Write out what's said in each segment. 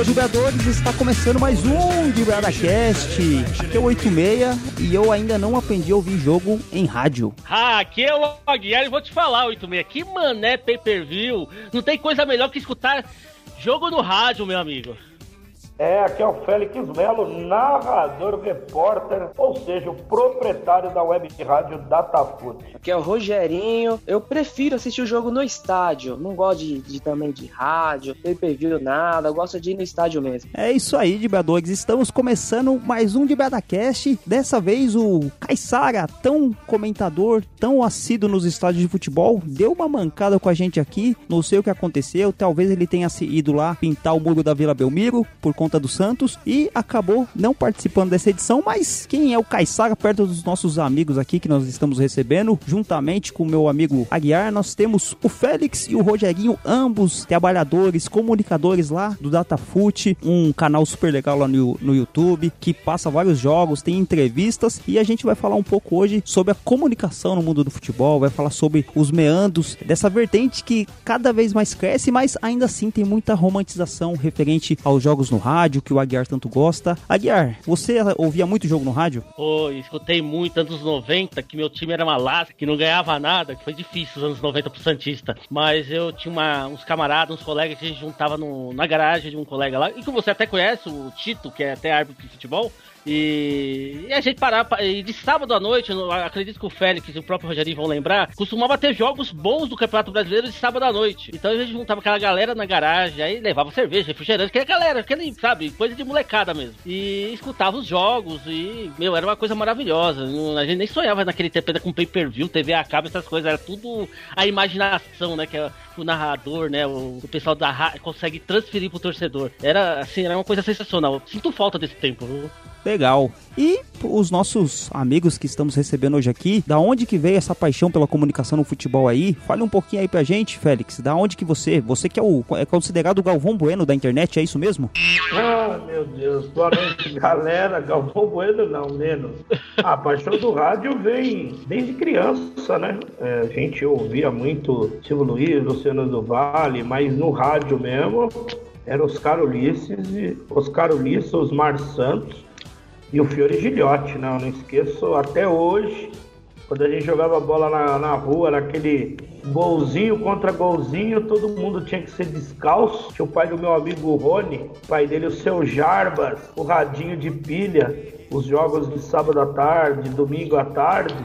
alô, jogadores! Está começando mais um de Cast. Aqui é o 86 e eu ainda não aprendi a ouvir jogo em rádio. Ah, aqui é o Aguiar e vou te falar, 86. Que mané pay per view. Não tem coisa melhor que escutar jogo no rádio, meu amigo. É, aqui é o Félix Melo, narrador, repórter, ou seja, o proprietário da web rádio Datafoot. Aqui é o Rogerinho. Eu prefiro assistir o jogo no estádio. Não gosto de, de também de rádio, pay per view, nada. Eu gosto de ir no estádio mesmo. É isso aí, Dibadogs. Estamos começando mais um Dibadacast. Dessa vez o Caissara, tão comentador, tão assíduo nos estádios de futebol, deu uma mancada com a gente aqui. Não sei o que aconteceu. Talvez ele tenha ido lá pintar o muro da Vila Belmiro por conta conta do Santos e acabou não participando dessa edição, mas quem é o Caissara perto dos nossos amigos aqui que nós estamos recebendo, juntamente com o meu amigo Aguiar, nós temos o Félix e o Rogerinho, ambos trabalhadores, comunicadores lá do Datafoot, um canal super legal lá no, no YouTube, que passa vários jogos, tem entrevistas e a gente vai falar um pouco hoje sobre a comunicação no mundo do futebol, vai falar sobre os meandros dessa vertente que cada vez mais cresce, mas ainda assim tem muita romantização referente aos jogos no rádio, rádio que o Aguiar tanto gosta. Aguiar, você ouvia muito jogo no rádio? Pô, escutei muito anos 90, que meu time era uma lata, que não ganhava nada, que foi difícil os anos 90 pro Santista. Mas eu tinha uma, uns camaradas, uns colegas que a gente juntava no, na garagem de um colega lá, e que você até conhece, o Tito, que é até árbitro de futebol. E, e, a gente parava. E de sábado à noite, acredito que o Félix e o próprio Rogerinho vão lembrar, costumava ter jogos bons do Campeonato Brasileiro de sábado à noite. Então a gente juntava aquela galera na garagem, aí levava cerveja, refrigerante, que é galera, aquele, sabe, coisa de molecada mesmo. E escutava os jogos e, meu, era uma coisa maravilhosa. A gente nem sonhava naquele tempo ainda com pay per view, TV a cabo, essas coisas. Era tudo a imaginação, né? Que é o narrador, né? O, o pessoal da rádio consegue transferir pro torcedor. Era assim, era uma coisa sensacional. Sinto falta desse tempo. Viu? Legal. E os nossos amigos que estamos recebendo hoje aqui, da onde que veio essa paixão pela comunicação no futebol aí? Fale um pouquinho aí pra gente, Félix. Da onde que você, você que é o é considerado o Galvão Bueno da internet, é isso mesmo? Ah, meu Deus. Boa noite, galera. Galvão Bueno não, menos. A paixão do rádio vem desde criança, né? É, a gente ouvia muito Silvio Luiz, Luciano do Vale, mas no rádio mesmo era Oscar Ulisses, Oscar Ulisses, Osmar Santos e o Fiore Gilhote, né? Eu não esqueço até hoje, quando a gente jogava bola na, na rua, naquele golzinho contra golzinho, todo mundo tinha que ser descalço. Tinha o pai do meu amigo Rony, o pai dele, o seu Jarbas, o radinho de pilha, os jogos de sábado à tarde, domingo à tarde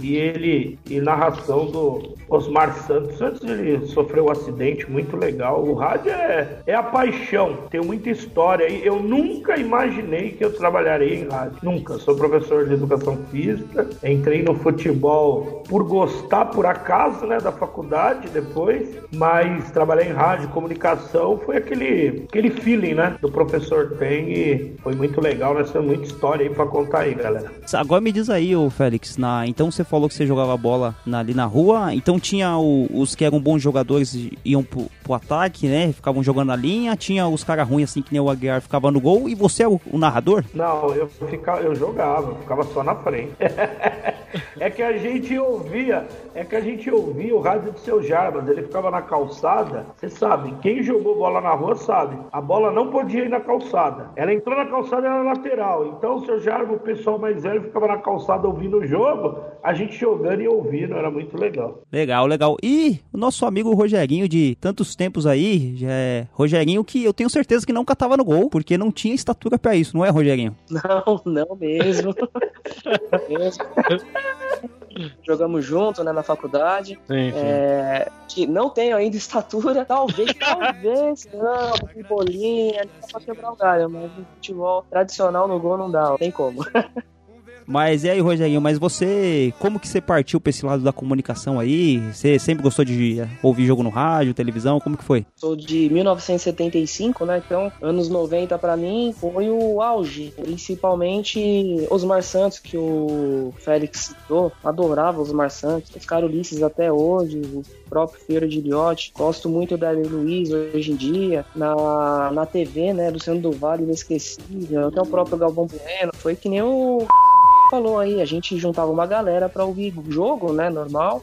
e ele e narração do Osmar Santos antes ele sofreu um acidente muito legal. O rádio é, é a paixão, tem muita história aí. Eu nunca imaginei que eu trabalharia em rádio, nunca. Sou professor de educação física, entrei no futebol por gostar por acaso, né, da faculdade depois, mas trabalhar em rádio, comunicação foi aquele aquele feeling, né, do professor tem e foi muito legal, nós temos muita história aí para contar aí, galera. Agora me diz aí, ô Félix, na então você falou que você jogava bola na, ali na rua, então tinha o, os que eram bons jogadores iam pro, pro, ataque, né? Ficavam jogando na linha, tinha os caras ruins assim que nem o Aguiar ficava no gol, e você é o, o narrador? Não, eu, ficava, eu jogava, ficava só na frente. é que a gente ouvia, é que a gente ouvia o rádio do seu Jarbas, ele ficava na calçada, você sabe, quem jogou bola na rua sabe, a bola não podia ir na calçada. Ela entrou na calçada e era lateral. Então o seu Jarbas, o pessoal mais velho, ficava na calçada ouvindo o jogo, a gente jogando e ouvindo, era muito legal. Legal, legal. E o nosso amigo Rogerinho de tantos tempos aí, já é Rogerinho que eu tenho certeza que nunca tava no gol, porque não tinha estatura para isso, não é, Rogerinho? Não, não mesmo. mesmo. Jogamos junto, né, na faculdade. Sim, sim. É, que não tenho ainda estatura, talvez, talvez, não, bolinha, dá pra quebrar o galho, mas no futebol tradicional no gol não dá, não tem como. Mas e aí, Rogerinho, mas você, como que você partiu pra esse lado da comunicação aí? Você sempre gostou de ouvir jogo no rádio, televisão, como que foi? Sou de 1975, né? Então, anos 90 para mim foi o auge, principalmente Osmar Santos, que o Félix citou, adorava Osmar Santos, Oscar Ulisses até hoje, o próprio Feira de Liotte, gosto muito da Luiz hoje em dia, na, na TV, né, Luciano do Vale, inesquecível, até o próprio Galvão Bueno, foi que nem o falou aí, a gente juntava uma galera para ouvir o jogo, né, normal,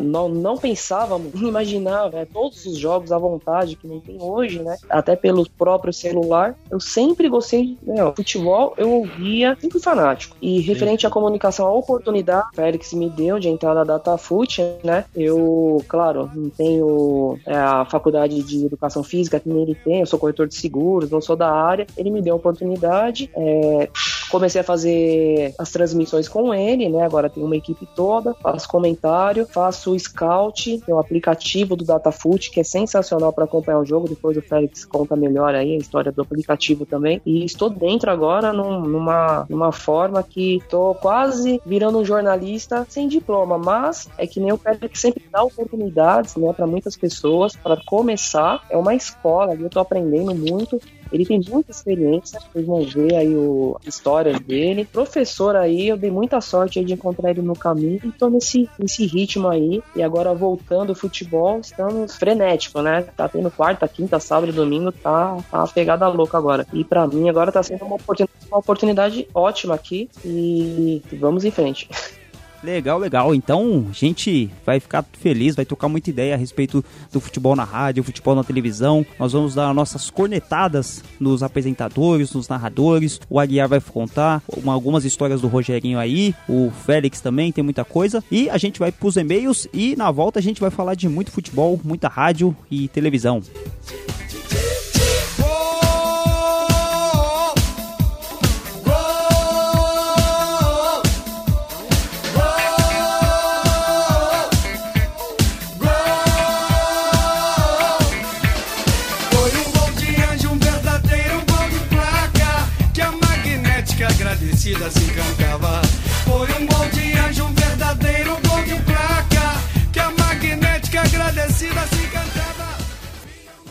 não, não pensávamos, não imaginava né, todos os jogos à vontade que não tem hoje, né, até pelo próprio celular. Eu sempre gostei, né, futebol eu ouvia, sempre fanático. E referente à comunicação, a oportunidade que o Félix me deu de entrar na DataFoot, né, eu, claro, não tenho é, a faculdade de educação física que ele tem, eu sou corretor de seguros, não sou da área, ele me deu a oportunidade, é, comecei a fazer as transmissões com ele, né? Agora tem uma equipe toda, faço comentário, faço scout, tem um aplicativo do DataFoot que é sensacional para acompanhar o jogo. Depois o Félix conta melhor aí a história do aplicativo também. E estou dentro agora num, numa, numa forma que estou quase virando um jornalista sem diploma, mas é que nem o Félix sempre dá oportunidades, né, para muitas pessoas para começar. É uma escola, eu estou aprendendo muito ele tem muita experiência, vocês vão ver aí o, a história dele. Professor aí, eu dei muita sorte de encontrar ele no caminho e tô nesse, nesse ritmo aí. E agora voltando ao futebol, estamos frenético, né? Tá tendo quarta, quinta, sábado e domingo, tá, tá uma pegada louca agora. E para mim agora tá sendo uma oportunidade, uma oportunidade ótima aqui e vamos em frente. Legal, legal. Então, a gente vai ficar feliz, vai trocar muita ideia a respeito do futebol na rádio, futebol na televisão. Nós vamos dar nossas cornetadas nos apresentadores, nos narradores. O Aguiar vai contar uma, algumas histórias do Rogerinho aí. O Félix também tem muita coisa. E a gente vai pros e-mails e na volta a gente vai falar de muito futebol, muita rádio e televisão.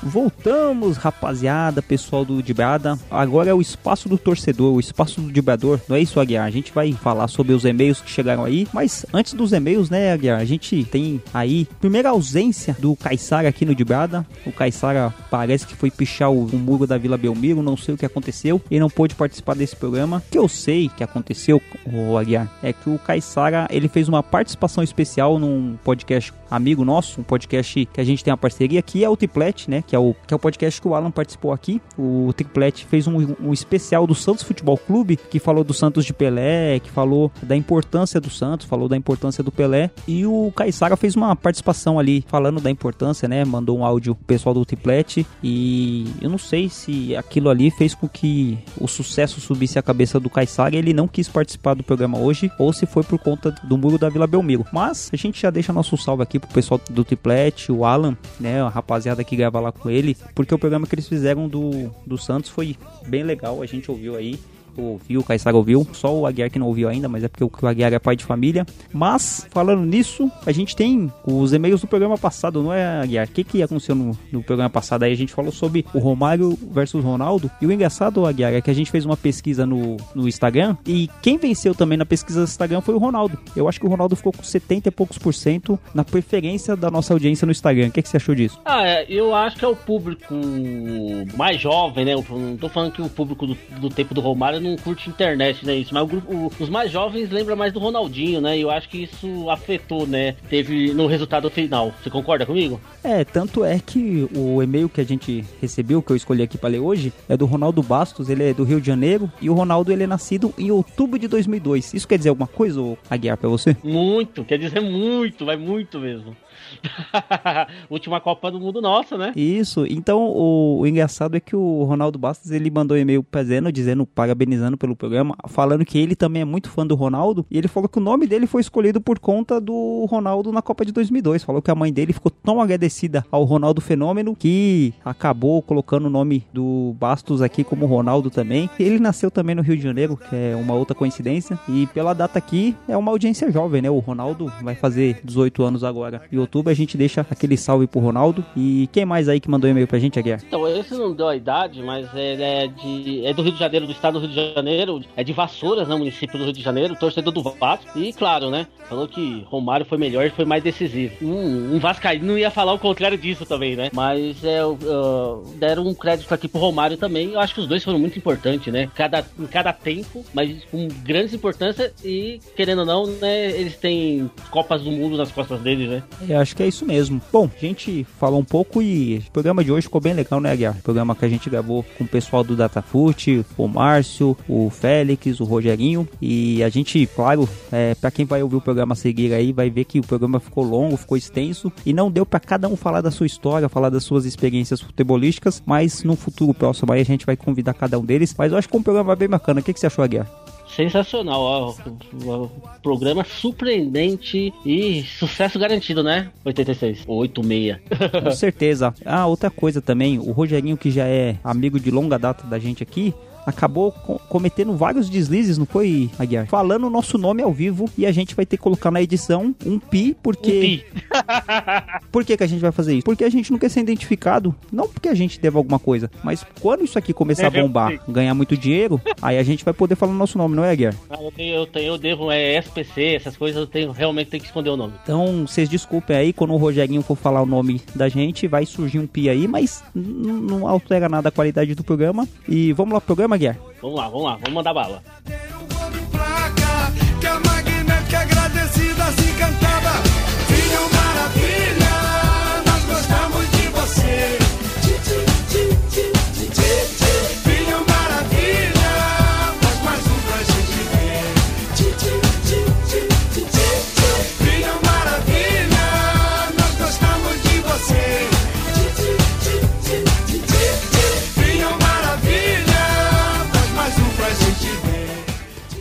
Voltamos, rapaziada, pessoal do Dibrada. Agora é o espaço do torcedor, o espaço do Dibrador. Não é isso, Aguiar? A gente vai falar sobre os e-mails que chegaram aí. Mas antes dos e-mails, né, Aguiar? A gente tem aí, primeira ausência do Caissara aqui no Dibrada. O Caissara parece que foi pichar o, o, muro da Vila Belmiro, não sei o que aconteceu. E não pôde participar desse programa. O que eu sei que aconteceu, o Aguiar, é que o Caissara, ele fez uma participação especial num podcast amigo nosso, um podcast que a gente tem uma parceria aqui, é o Triplet, né? Que é o, que é o podcast que o Alan participou aqui. O Triplet fez um, um especial do Santos Futebol Clube, que falou do Santos de Pelé, que falou da importância do Santos, falou da importância do Pelé. E o Caissara fez uma participação ali, falando da importância, né? Mandou um áudio pro pessoal do Triplet. E eu não sei se aquilo ali fez com que o sucesso subisse a cabeça do Caissara ele não quis participar do programa hoje, ou se foi por conta do muro da Vila Belmiro. Mas a gente já deixa nosso salve aqui pro pessoal do Triplet, o Alan, né, a rapaziada que grava lá com ele, porque o programa que eles fizeram do, do Santos foi bem legal, a gente ouviu aí ouviu, o Caissara ouviu, só o Aguiar que não ouviu ainda, mas é porque o Aguiar é pai de família. Mas, falando nisso, a gente tem os e-mails do programa passado, não é, Aguiar? O que, que aconteceu no, no programa passado? Aí a gente falou sobre o Romário versus Ronaldo. E o engraçado, Aguiar, é que a gente fez uma pesquisa no, no Instagram e quem venceu também na pesquisa do Instagram foi o Ronaldo. Eu acho que o Ronaldo ficou com 70 e poucos por cento na preferência da nossa audiência no Instagram. O que, que você achou disso? Ah, é, eu acho que é o público mais jovem, né? Eu não tô falando que o público do, do tempo do Romário não curte internet, né? Isso, mas o grupo, o, os mais jovens lembram mais do Ronaldinho, né? E eu acho que isso afetou, né? Teve no resultado final. Você concorda comigo? É, tanto é que o e-mail que a gente recebeu, que eu escolhi aqui para ler hoje, é do Ronaldo Bastos, ele é do Rio de Janeiro, e o Ronaldo ele é nascido em outubro de 2002. Isso quer dizer alguma coisa, Aguiar, para você? Muito, quer dizer muito, vai muito mesmo. Última Copa do Mundo nossa, né? Isso. Então, o, o, engraçado é que o Ronaldo Bastos, ele mandou um e-mail pra Zeno, dizendo, parabenizando pelo programa, falando que ele também é muito fã do Ronaldo, e ele falou que o nome dele foi escolhido por conta do Ronaldo na Copa de 2002. Falou que a mãe dele ficou tão agradecida ao Ronaldo Fenômeno que acabou colocando o nome do Bastos aqui como Ronaldo também. Ele nasceu também no Rio de Janeiro, que é uma outra coincidência, e pela data aqui é uma audiência jovem, né? O Ronaldo vai fazer 18 anos agora em outubro a gente deixa aquele salve pro Ronaldo. E quem mais aí que mandou e-mail pra gente, Aguiar? Então, esse não deu a idade, mas ele é, de, é do Rio de Janeiro, do estado do Rio de Janeiro, é de Vassouras, né? Município do Rio de Janeiro, torcedor do Vasco. E claro, né? Falou que Romário foi melhor e foi mais decisivo. Um, um Vascaíno não ia falar o contrário disso também, né? Mas é, uh, deram um crédito aqui pro Romário também. Eu acho que os dois foram muito importantes, né? Cada, em cada tempo, mas com grande importância e, querendo ou não, né? Eles têm Copas do Mundo nas costas deles, né? Eu acho que é isso mesmo. Bom, a gente falou um pouco e o programa de hoje ficou bem legal, né, Guiar? O programa que a gente gravou com o pessoal do Datafoot, o Márcio, o Félix, o Rogerinho. E a gente, claro, é, para quem vai ouvir o programa a seguir aí, vai ver que o programa ficou longo, ficou extenso e não deu para cada um falar da sua história, falar das suas experiências futebolísticas, mas no futuro próximo aí a gente vai convidar cada um deles. Mas eu acho que um programa bem bacana. O que, que você achou, Guiar? Sensacional, ó, o, programa surpreendente e sucesso garantido, né? 86, 86. Com certeza. Ah, outra coisa também, o Rogerinho que já é amigo de longa data da gente aqui, acabou co cometendo vários deslizes, não foi, Aguiar? Falando o nosso nome ao vivo e a gente vai ter que colocar na edição um pi, porque. Um pi. Por que, que a gente vai fazer isso? Porque a gente não quer ser identificado, não porque a gente deve alguma coisa, mas quando isso aqui começar a bombar, ganhar muito dinheiro, aí a gente vai poder falar o nosso nome, não é, Aguiar? Ah, eu, tenho, eu, tenho, eu devo, é SPC, essas coisas, eu tenho, realmente tenho que esconder o nome. Então, vocês desculpem aí, quando o Rogerinho for falar o nome da gente, vai surgir um pi aí, mas não altera nada a qualidade do programa. E vamos lá pro programa, Guiar? Vamos lá, vamos lá, vamos mandar bala.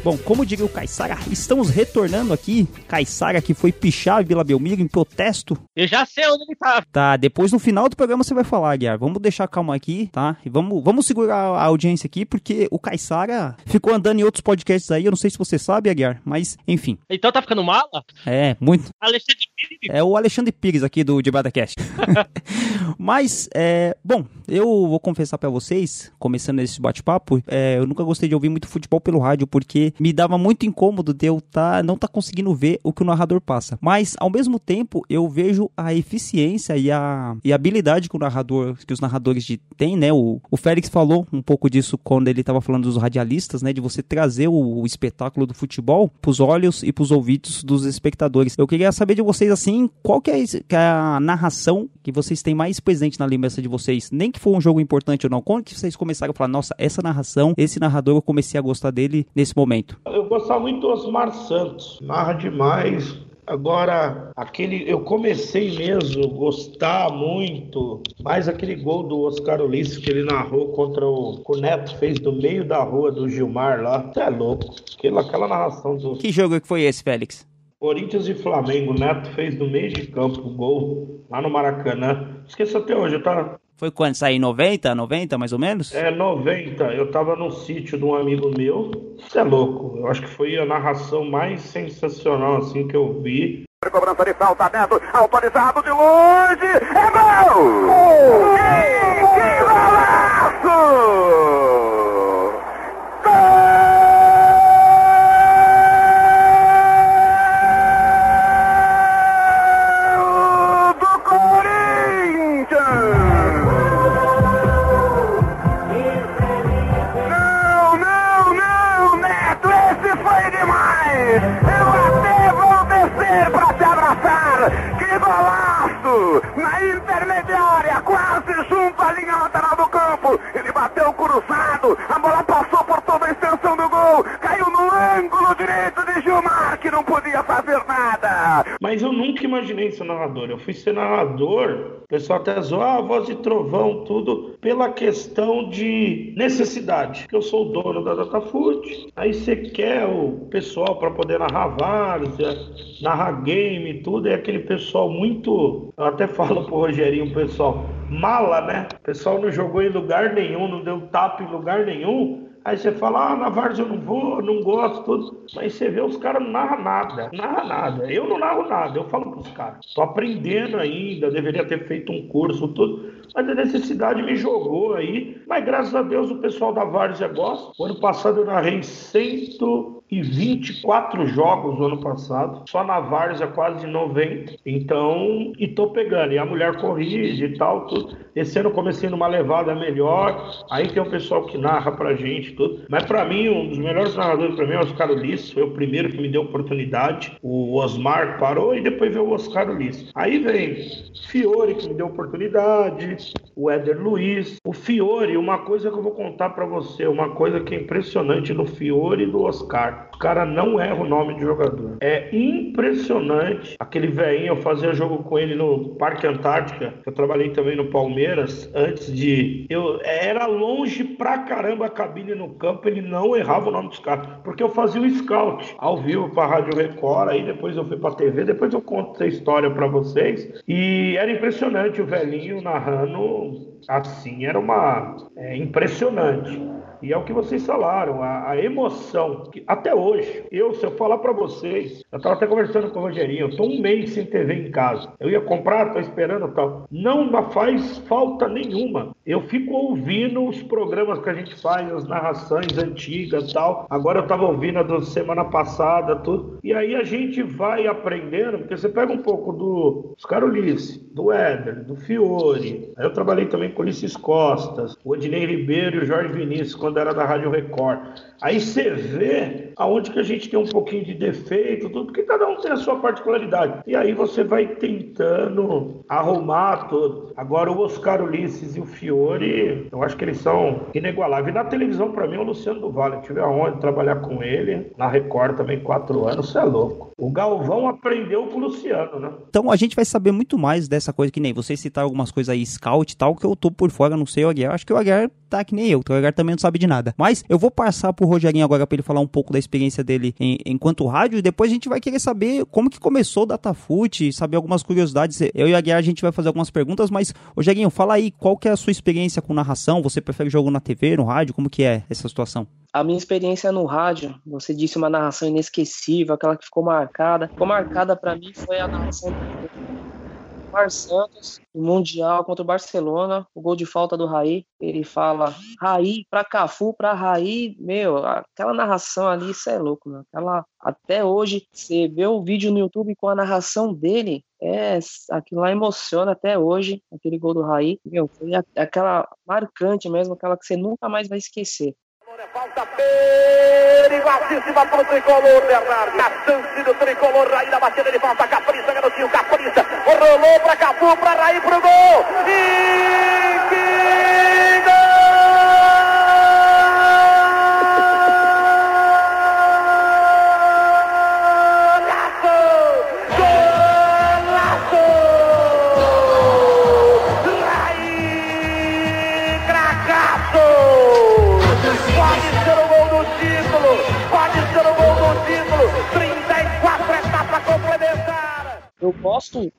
Bom, como diria o Caissara, estamos retornando aqui. Caissara que foi pichar Vila Belmiro em protesto. Eu já sei onde ele tá. Tá, depois no final do programa você vai falar, Guiar. Vamos deixar calma aqui, tá? E vamos, vamos segurar a audiência aqui, porque o Caissara ficou andando em outros podcasts aí. Eu não sei se você sabe, Aguiar, mas enfim. Então tá ficando mala? É, muito. Alexandre. É o Alexandre Pires aqui do DebataCast. mas, é, bom, eu vou confessar pra vocês, começando esse bate-papo, é, eu nunca gostei de ouvir muito futebol pelo rádio, porque me dava muito incômodo de eu tá, não tá conseguindo ver o que o narrador passa. Mas, ao mesmo tempo, eu vejo a eficiência e a, e a habilidade que o narrador, que os narradores de, têm, né? O, o Félix falou um pouco disso quando ele tava falando dos radialistas, né? De você trazer o, o espetáculo do futebol pros olhos e pros ouvidos dos espectadores. Eu queria saber de vocês, assim, qual que é, que é a narração que vocês têm mais presente na lembrança de vocês? Nem que for um jogo importante ou não. Quando que vocês começaram a falar, nossa, essa narração, esse narrador, eu comecei a gostar dele nesse momento? Eu gostava muito do Osmar Santos, narra demais. Agora, aquele eu comecei mesmo a gostar muito, mais aquele gol do Oscar Ulisses que ele narrou contra o, o Neto fez do meio da rua do Gilmar lá. Você é louco. Aquela, aquela narração do Que jogo que foi esse, Félix? Corinthians e Flamengo. O Neto fez do meio de campo o gol lá no Maracanã. Esqueço até hoje, tá? Foi quando? Saiu em 90, 90 mais ou menos? É, 90. Eu tava no sítio de um amigo meu. Isso é louco. Eu acho que foi a narração mais sensacional assim que eu vi. Cobrança de falta, Neto, autorizado de longe, é gol! Que, Mas eu nunca imaginei ser narrador. Eu fui ser narrador, o pessoal até zoou, ah, voz de trovão, tudo, pela questão de necessidade. Eu sou o dono da Datafoot, aí você quer o pessoal para poder narrar várzea, narrar game tudo, é aquele pessoal muito. Eu até falo pro Rogerinho, pessoal, mala, né? O pessoal não jogou em lugar nenhum, não deu tapa em lugar nenhum. Aí você fala, ah, na Várzea eu não vou, não gosto, tudo. Mas você vê os caras não narram nada, narra nada. Eu não narro nada, eu falo pros caras. Tô aprendendo ainda, deveria ter feito um curso, tudo. mas a necessidade me jogou aí. Mas graças a Deus o pessoal da Várzea gosta. O ano passado eu narrei 124 jogos no ano passado, só na Várzea quase 90. Então, e tô pegando. E a mulher corrige e tal, tudo. Esse ano comecei numa levada melhor. Aí tem o pessoal que narra pra gente tudo. Mas pra mim, um dos melhores narradores pra mim é o Oscar Ulisses. Foi o primeiro que me deu oportunidade. O Osmar parou e depois veio o Oscar Ulisses. Aí vem Fiore, que me deu oportunidade. O Éder Luiz. O Fiore, uma coisa que eu vou contar pra você. Uma coisa que é impressionante no Fiore e do Oscar. O cara não erra o nome de jogador. É impressionante. Aquele velhinho, eu fazia jogo com ele no Parque Antártica. Eu trabalhei também no Palmeiras antes de. Eu era longe pra caramba a cabine no campo, ele não errava o nome dos caras. Porque eu fazia o scout ao vivo pra Rádio Record, aí depois eu fui pra TV, depois eu conto essa história pra vocês. E era impressionante o velhinho narrando assim, era uma. É, impressionante. E é o que vocês falaram, a, a emoção. Que, até hoje, eu, se eu falar para vocês, eu estava até conversando com o Rogerinho, eu tô um mês sem TV em casa. Eu ia comprar, tô esperando tal. Não faz falta nenhuma. Eu fico ouvindo os programas que a gente faz, as narrações antigas tal. Agora eu estava ouvindo a da semana passada, tudo. E aí a gente vai aprendendo, porque você pega um pouco do Oscar Ulisses, do Éder, do Fiore. Aí eu trabalhei também com Ulisses Costas, o Odinei Ribeiro e o Jorge Vinícius, quando era da Rádio Record. Aí você vê aonde que a gente tem um pouquinho de defeito, tudo, porque cada um tem a sua particularidade. E aí você vai tentando arrumar tudo. Agora o Oscar Ulisses e o Fiore, eu acho que eles são inigualáveis. E na televisão, para mim, é o Luciano do Vale. Eu tive aonde trabalhar com ele, na Record também, quatro anos, você é louco. O Galvão aprendeu com o Luciano, né? Então a gente vai saber muito mais dessa coisa que nem vocês citaram algumas coisas aí, scout e tal, que eu tô por fora, não sei o Aguiar. Acho que o Aguiar tá que nem eu, o Aguiar também não sabe de nada. Mas eu vou passar pro Rogerinho agora para ele falar um pouco da experiência dele em, enquanto rádio e depois a gente vai querer saber como que começou o Datafute, saber algumas curiosidades. Eu e a Guiar a gente vai fazer algumas perguntas, mas Rogerinho, fala aí, qual que é a sua experiência com narração? Você prefere jogo na TV, no rádio? Como que é essa situação? A minha experiência no rádio, você disse uma narração inesquecível, aquela que ficou marcada. Ficou marcada para mim foi a narração do Mar Santos, no Mundial contra o Barcelona, o gol de falta do Raí. Ele fala Raí para Cafu, para Raí. Meu, aquela narração ali, isso é louco, meu. Aquela, até hoje, você vê o vídeo no YouTube com a narração dele, é, aquilo lá emociona até hoje, aquele gol do Raí. Meu, foi aquela marcante mesmo, aquela que você nunca mais vai esquecer. Falta perigosíssima o tricolor, Bernardo. A chance do tricolor, Raí na batida de falta. Capricha, garotinho, capricha. Rolou para Capu, para Raí, pro gol. E Eu gosto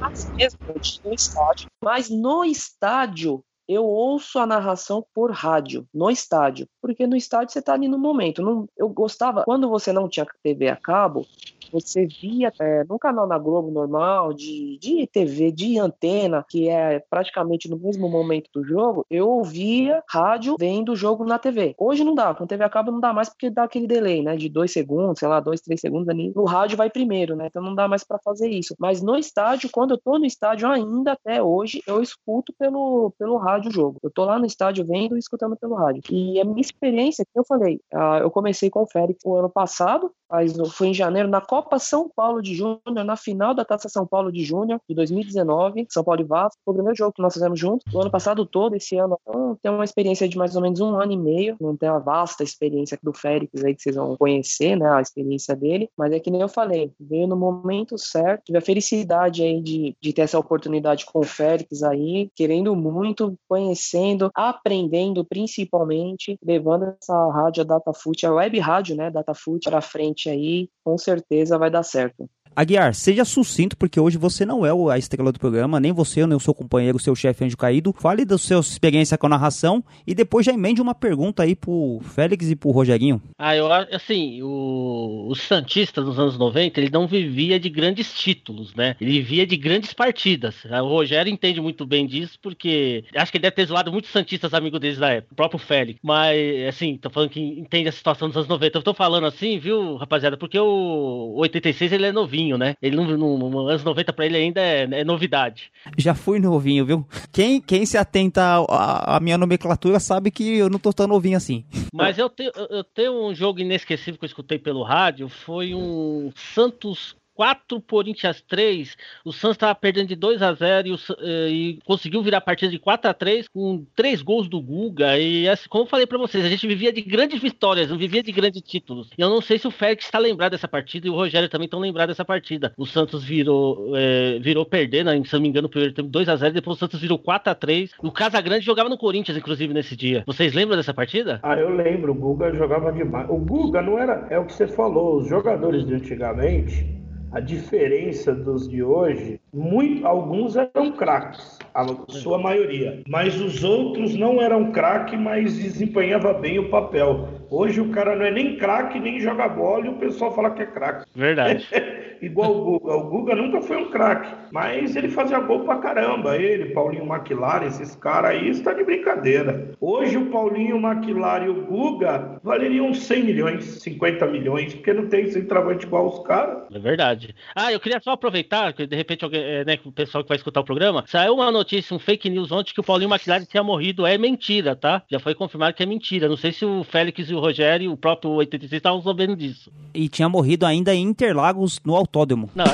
mais mesmo no estádio, mas no estádio eu ouço a narração por rádio, no estádio, porque no estádio você está ali no momento. Eu gostava, quando você não tinha TV a cabo, você via é, no canal na Globo normal, de, de TV, de antena, que é praticamente no mesmo momento do jogo, eu ouvia rádio vendo o jogo na TV. Hoje não dá, com TV a cabo não dá mais porque dá aquele delay, né, de dois segundos, sei lá, dois, três segundos ali. No rádio vai primeiro, né, então não dá mais para fazer isso. Mas no estádio, quando eu tô no estádio ainda até hoje, eu escuto pelo, pelo rádio o jogo. Eu tô lá no estádio vendo e escutando pelo rádio. E a minha experiência, que eu falei, uh, eu comecei com o Félix o ano passado, mas foi em janeiro, na Copa São Paulo de Júnior, na final da Taça São Paulo de Júnior, de 2019, São Paulo e Vasco. Foi o primeiro jogo que nós fizemos juntos, o ano passado todo, esse ano. Tem uma experiência de mais ou menos um ano e meio, não tem a vasta experiência do Félix aí que vocês vão conhecer, né, a experiência dele, mas é que nem eu falei, veio no momento certo, tive a felicidade aí de, de ter essa oportunidade com o Félix aí, querendo muito, conhecendo, aprendendo principalmente, levando essa rádio a Datafute, a web rádio, né, Datafute para frente aí, com certeza vai dar certo. Aguiar, seja sucinto, porque hoje você não é o- a estrela do programa, nem você, nem o seu companheiro, o seu chefe Anjo Caído. Fale da sua experiência com a narração e depois já emende uma pergunta aí pro Félix e pro Rogerinho. Ah, eu acho assim, o, os Santistas nos anos 90, ele não vivia de grandes títulos, né? Ele vivia de grandes partidas. O Rogério entende muito bem disso, porque acho que ele deve ter zoado muitos Santistas amigos deles da época, o próprio Félix. Mas, assim, tô falando que entende a situação dos anos 90. Eu tô falando assim, viu, rapaziada, porque o 86 ele é novinho, né? Ele não, no, no anos 90 pra ele ainda é, é novidade. Já fui novinho, viu? Quem, quem se atenta à minha nomenclatura sabe que eu não tô tão novinho assim. Mas eu tenho, eu tenho um jogo inesquecível que eu escutei pelo rádio, foi um Santos 4, Corinthians 3. O Santos estava perdendo de 2 a 0 e, o eh, e conseguiu virar a partida de 4 a 3 com três gols do Guga. E assim, como eu falei pra vocês, a gente vivia de grandes vitórias, não vivia de grandes títulos. E eu não sei se o Félix está lembrado dessa partida e o Rogério também estão lembrados dessa partida. O Santos virou, eh, virou perdendo, se não me engano, o primeiro tempo 2 a 0 depois o Santos virou 4 a 3 O Casagrande jogava no Corinthians, inclusive, nesse dia. Vocês lembram dessa partida? Ah, eu lembro, o Guga jogava demais. O Guga não era. É o que você falou, os jogadores de antigamente, a diferença dos de hoje, muito, alguns eram craques, a sua maioria. Mas os outros não eram craque, mas desempenhava bem o papel. Hoje o cara não é nem craque, nem joga bola e o pessoal fala que é craque. Verdade. Igual o Guga. O Guga nunca foi um craque, mas ele fazia gol pra caramba. Ele, Paulinho McLaren, esses caras aí, está de brincadeira. Hoje o Paulinho McLaren e o Guga valeriam 100 milhões, 50 milhões, porque não tem centroavante igual os caras. É verdade. Ah, eu queria só aproveitar, que de repente alguém, é, né, o pessoal que vai escutar o programa, saiu uma notícia, um fake news ontem que o Paulinho McLaren tinha morrido. É mentira, tá? Já foi confirmado que é mentira. Não sei se o Félix e o Rogério e o próprio 86 estavam sabendo disso. E tinha morrido ainda em Interlagos, no autódromo. Não, é...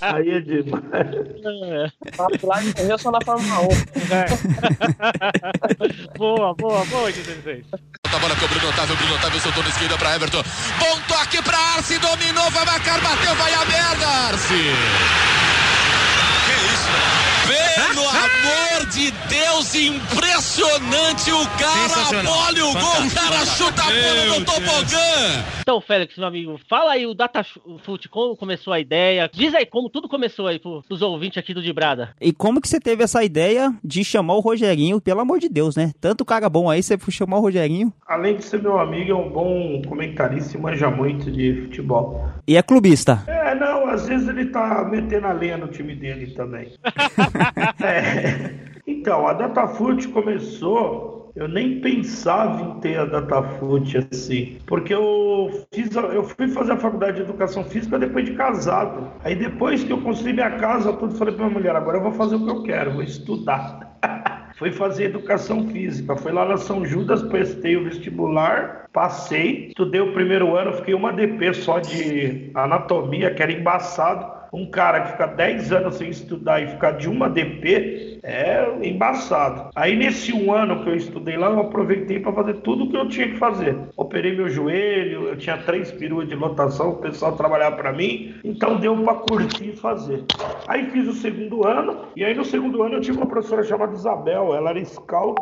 Aí é demais. Lá eu só na Fórmula 1. boa, boa, boa, 86. A bola com o Bruno Otávio, Bruno Otávio soltou na esquerda para Everton. Bom toque para Arce, dominou, vai marcar, bateu, vai a merda, Arce. Pelo amor de Deus, impressionante o cara, olha o gol, o cara chuta a bola no tobogã. Então, Félix, meu amigo, fala aí o Datafute, como começou a ideia. Diz aí como tudo começou aí pro- pros ouvintes aqui do Dibrada. E como que você teve essa ideia de chamar o Rogerinho, pelo amor de Deus, né? Tanto cara bom aí, você foi chamar o Rogerinho. Além de ser meu amigo, é um bom comentarista e manja muito de futebol. E é clubista. É, não, às vezes ele tá metendo a lenha no time dele também. É. Então, a Datafute começou, eu nem pensava em ter a Datafute assim, porque eu fiz, eu fui fazer a faculdade de educação física depois de casado. Aí depois que eu construí minha casa, tudo falei pra minha mulher, agora eu vou fazer o que eu quero, vou estudar. Fui fazer educação física. Fui lá na São Judas, prestei o vestibular, passei, estudei o primeiro ano, fiquei uma DP só de anatomia, que era embaçado. Um cara que fica 10 anos sem estudar e ficar de uma DP é embaçado. Aí nesse um ano que eu estudei lá, eu aproveitei para fazer tudo o que eu tinha que fazer. Operei meu joelho, eu tinha três peruas de lotação, o pessoal trabalhava para mim, então deu para curtir e fazer. Aí fiz o segundo ano, e aí no segundo ano eu tive uma professora chamada Isabel, ela era scout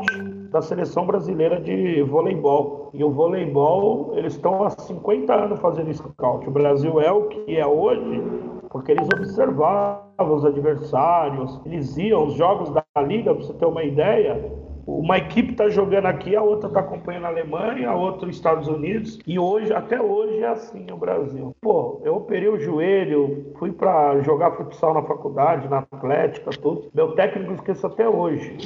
da seleção brasileira de voleibol. E o voleibol, eles estão há 50 anos fazendo scout. O Brasil é o que é hoje, porque eles observavam os adversários, eles iam os jogos da liga, para você ter uma ideia. Uma equipe está jogando aqui, a outra está acompanhando a Alemanha, a outra os Estados Unidos. E hoje, até hoje, é assim no Brasil. Pô, eu operei o joelho, fui para jogar futsal na faculdade, na Atlética, tudo. Meu técnico esqueço até hoje.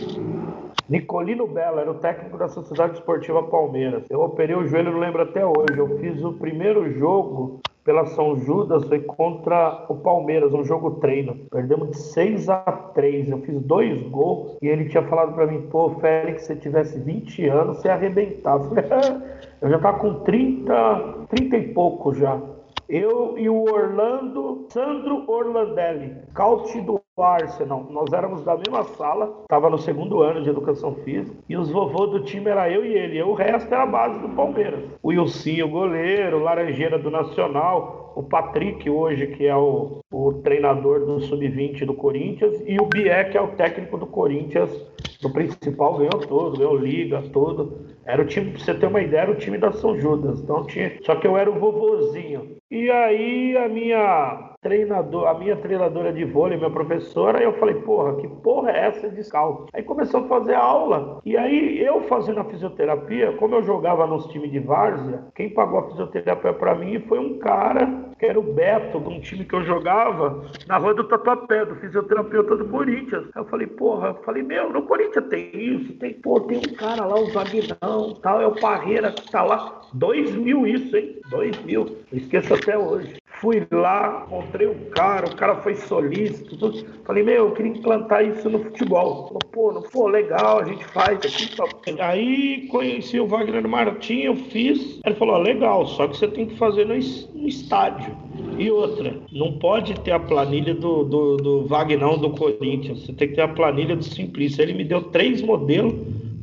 Nicolino Bella era o técnico da Sociedade Esportiva Palmeiras. Eu operei o joelho, não lembro até hoje. Eu fiz o primeiro jogo pela São Judas, foi contra o Palmeiras, um jogo treino. Perdemos de 6 a 3. Eu fiz dois gols e ele tinha falado pra mim: pô, Félix, se você tivesse 20 anos, você ia arrebentar. Eu já tava com 30, 30 e pouco já. Eu e o Orlando, Sandro Orlandelli, scout do Arsenal. Nós éramos da mesma sala, estava no segundo ano de educação física, e os vovô do time era eu e ele. E o resto era a base do Palmeiras. O Ilcinho, goleiro, Laranjeira do Nacional. o Patrick hoje, que é o, o treinador do Sub-20 do Corinthians, e o Bié, que é o técnico do Corinthians, do principal, ganhou todo, ganhou liga, tudo. Era o time, pra você ter uma ideia, era o time da São Judas. Então tinha, só que eu era o vovozinho. E aí a minha treinador, a minha treinadora de vôlei, minha professora, eu falei, porra, que porra é essa de scout? Aí começou a fazer aula. E aí eu fazendo a fisioterapia, como eu jogava nos times de várzea, quem pagou a fisioterapia para mim foi um cara que era o Beto, de um time que eu jogava na rua do Tatuapé, do fisioterapeuta do Corinthians. Aí eu falei, porra, eu falei, meu, no Corinthians tem isso, tem, pô, tem um cara lá, o Zaguinão, tal, é o Parreira que tá lá. Dois mil isso, hein? Dois mil. Eu esqueço até hoje. Fui lá, encontrei o cara, o cara foi solícito. Tudo. Falei, meu, eu queria implantar isso no futebol. Falou, pô, não, pô, legal, a gente faz aqui. Aí conheci o Wagner Martins, eu fiz. Ele falou, legal, só que você tem que fazer no, no estádio. E outra, não pode ter a planilha do, do, do Vagnão do Corinthians, você tem que ter a planilha do Simplício. Ele me deu três modelos,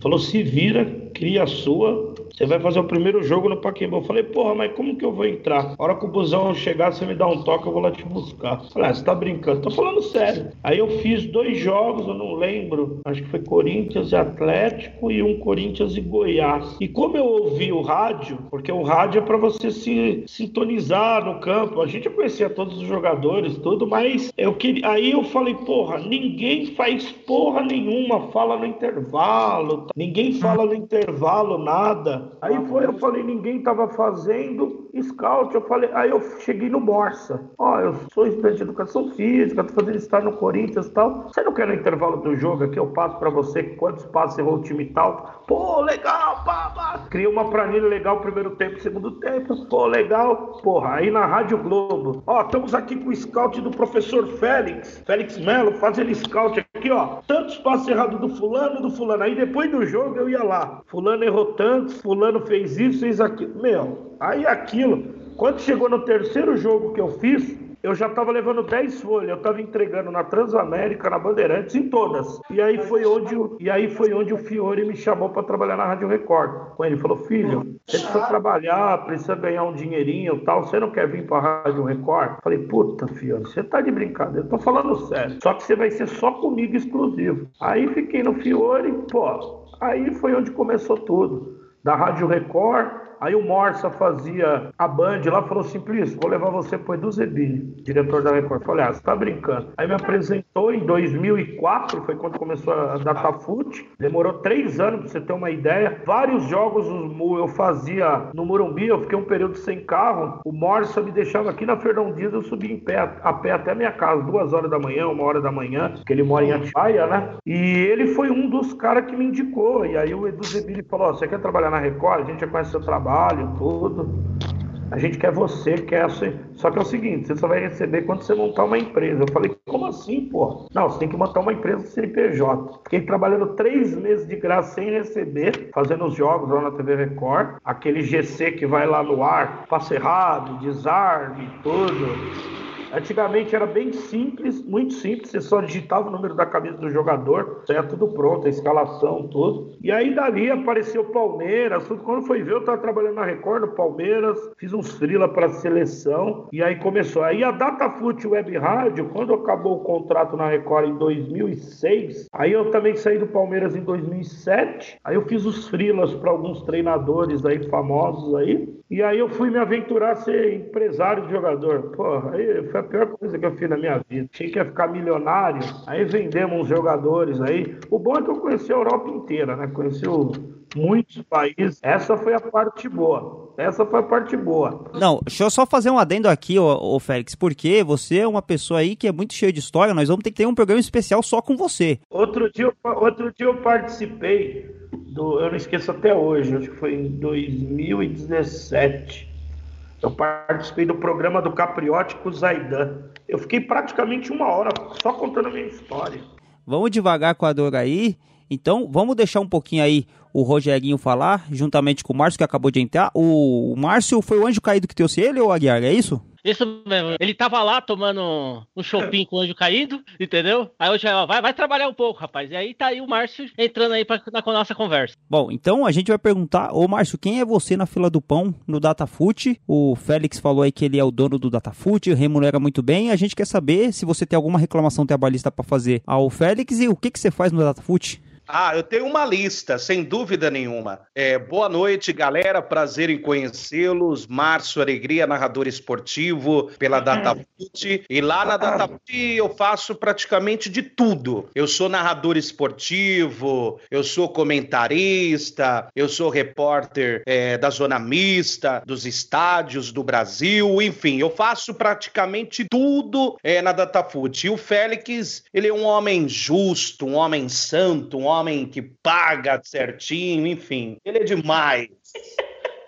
falou, se vira, cria a sua, você vai fazer o primeiro jogo no Paquembu. Eu falei, porra, mas como que eu vou entrar? A hora que o busão chegar, você me dá um toque, eu vou lá te buscar. Eu falei, ah, você tá brincando? Tô falando sério. Aí eu fiz dois jogos, eu não lembro. Acho que foi Corinthians e Atlético e um Corinthians e Goiás. E como eu ouvi o rádio, porque o rádio é para você se sintonizar no campo. A gente conhecia todos os jogadores, tudo, mas eu queria. Aí eu falei, porra, ninguém faz porra nenhuma, fala no intervalo. Ninguém fala no intervalo nada. Aí foi, eu falei, ninguém tava fazendo scout. Eu falei, aí eu cheguei no Morsa. Ó, eu sou estudante de educação física, tô fazendo estar no Corinthians e tal. Você não quer no intervalo do jogo aqui? Eu passo para você quantos passos errou o time e tal. Pô, legal, pá, pá. Cria uma planilha legal primeiro tempo, segundo tempo. Pô, legal. Porra, aí na Rádio Globo. Ó, estamos aqui com o scout do professor Félix. Félix Melo, fazendo scout aqui, ó. Tantos passos errados do fulano, do fulano. Aí depois do jogo eu ia lá. Fulano errou tantos, fulano fez isso, fez aquilo. Meu, aí aquilo. Quando chegou no terceiro jogo que eu fiz, eu já estava levando 10 folhas, eu estava entregando na Transamérica, na Bandeirantes, em todas. E aí foi onde, e aí foi onde o Fiore me chamou para trabalhar na Rádio Record. Com ele falou: "Filho, você precisa trabalhar, precisa ganhar um dinheirinho, e tal. Você não quer vir para a Rádio Record?" Falei: "Puta, Fiore, você tá de brincadeira. Eu tô falando sério. Só que você vai ser só comigo exclusivo." Aí fiquei no Fiore, pô. Aí foi onde começou tudo. Da Rádio Record Aí o Morsa fazia a Band lá, falou Simplício, vou levar você pro Edu Zebili, diretor da Record. Falei, ah, você tá brincando. Aí me apresentou em 2004, foi quando começou a Datafute. Demorou três anos pra você ter uma ideia. Vários jogos eu fazia no Morumbi, eu fiquei um período sem carro. O Morsa me deixava aqui na Fernão Dias, eu subia em pé, a pé até a minha casa, duas horas da manhã, uma hora da manhã, que ele mora em Atibaia, né? E ele foi um dos caras que me indicou. E aí o Edu Zebili falou, ó, você quer trabalhar na Record? A gente já conhece seu trabalho, tudo. A gente quer você, quer você. Só que é o seguinte, você só vai receber quando você montar uma empresa. Eu falei, como assim, pô? Não, você tem que montar uma empresa CNPJ. Fiquei trabalhando três meses de graça sem receber, fazendo os jogos lá na TV Record. Aquele GC que vai lá no ar, passe errado, desarme, tudo. Antigamente era bem simples, muito simples, você só digitava o número da camisa do jogador, já tudo pronto, a escalação, tudo. E aí dali apareceu Palmeiras, tudo. Quando foi ver, eu tava trabalhando na Record, no Palmeiras, fiz uns freela para seleção, e aí começou. Aí a Datafute Web Rádio, quando acabou o contrato na Record em 2006, aí eu também saí do Palmeiras em 2007, aí eu fiz os freelas para alguns treinadores aí famosos aí, e aí eu fui me aventurar a ser empresário de jogador. Porra, aí foi a pior coisa que eu fiz na minha vida. Achei que ia ficar milionário. Aí vendemos uns jogadores aí. O bom é que eu conheci a Europa inteira, né? Conheci o- muitos países. Essa foi a parte boa. Essa foi a parte boa. Não, deixa eu só fazer um adendo aqui, ô, ô Félix, porque você é uma pessoa aí que é muito cheia de história, nós vamos ter que ter um programa especial só com você. Outro dia, outro dia eu participei do. Eu não esqueço até hoje, acho que foi em 2017. Eu participei do programa do Capriote com o Zaidan. Eu fiquei praticamente uma hora só contando a minha história. Vamos devagar com a dor aí. Então, vamos deixar um pouquinho aí o Rogerinho falar, juntamente com o Márcio, que acabou de entrar. O, Márcio foi o anjo caído que trouxe ele ou Aguiar, é isso? Isso mesmo. Ele tava lá tomando um shopping com o anjo caído, entendeu? Aí hoje, ó, vai, vai trabalhar um pouco, rapaz. E aí tá aí o Márcio entrando aí pra, na nossa conversa. Bom, então a gente vai perguntar, ô Márcio, quem é você na fila do pão no Datafute? O Félix falou aí que ele é o dono do Datafute, remunera muito bem. A gente quer saber se você tem alguma reclamação trabalhista pra fazer ao Félix e o que, que você faz no Datafute? Ah, eu tenho uma lista, sem dúvida nenhuma. É, boa noite, galera. Prazer em conhecê-los. Márcio Alegria, narrador esportivo pela Datafute. E lá na Datafute eu faço praticamente de tudo. Eu sou narrador esportivo, eu sou comentarista, eu sou repórter é, da zona mista, dos estádios do Brasil, enfim, eu faço praticamente tudo é, na Datafute. E o Félix, ele é um homem justo, um homem santo, um homem que paga certinho, enfim. Ele é demais.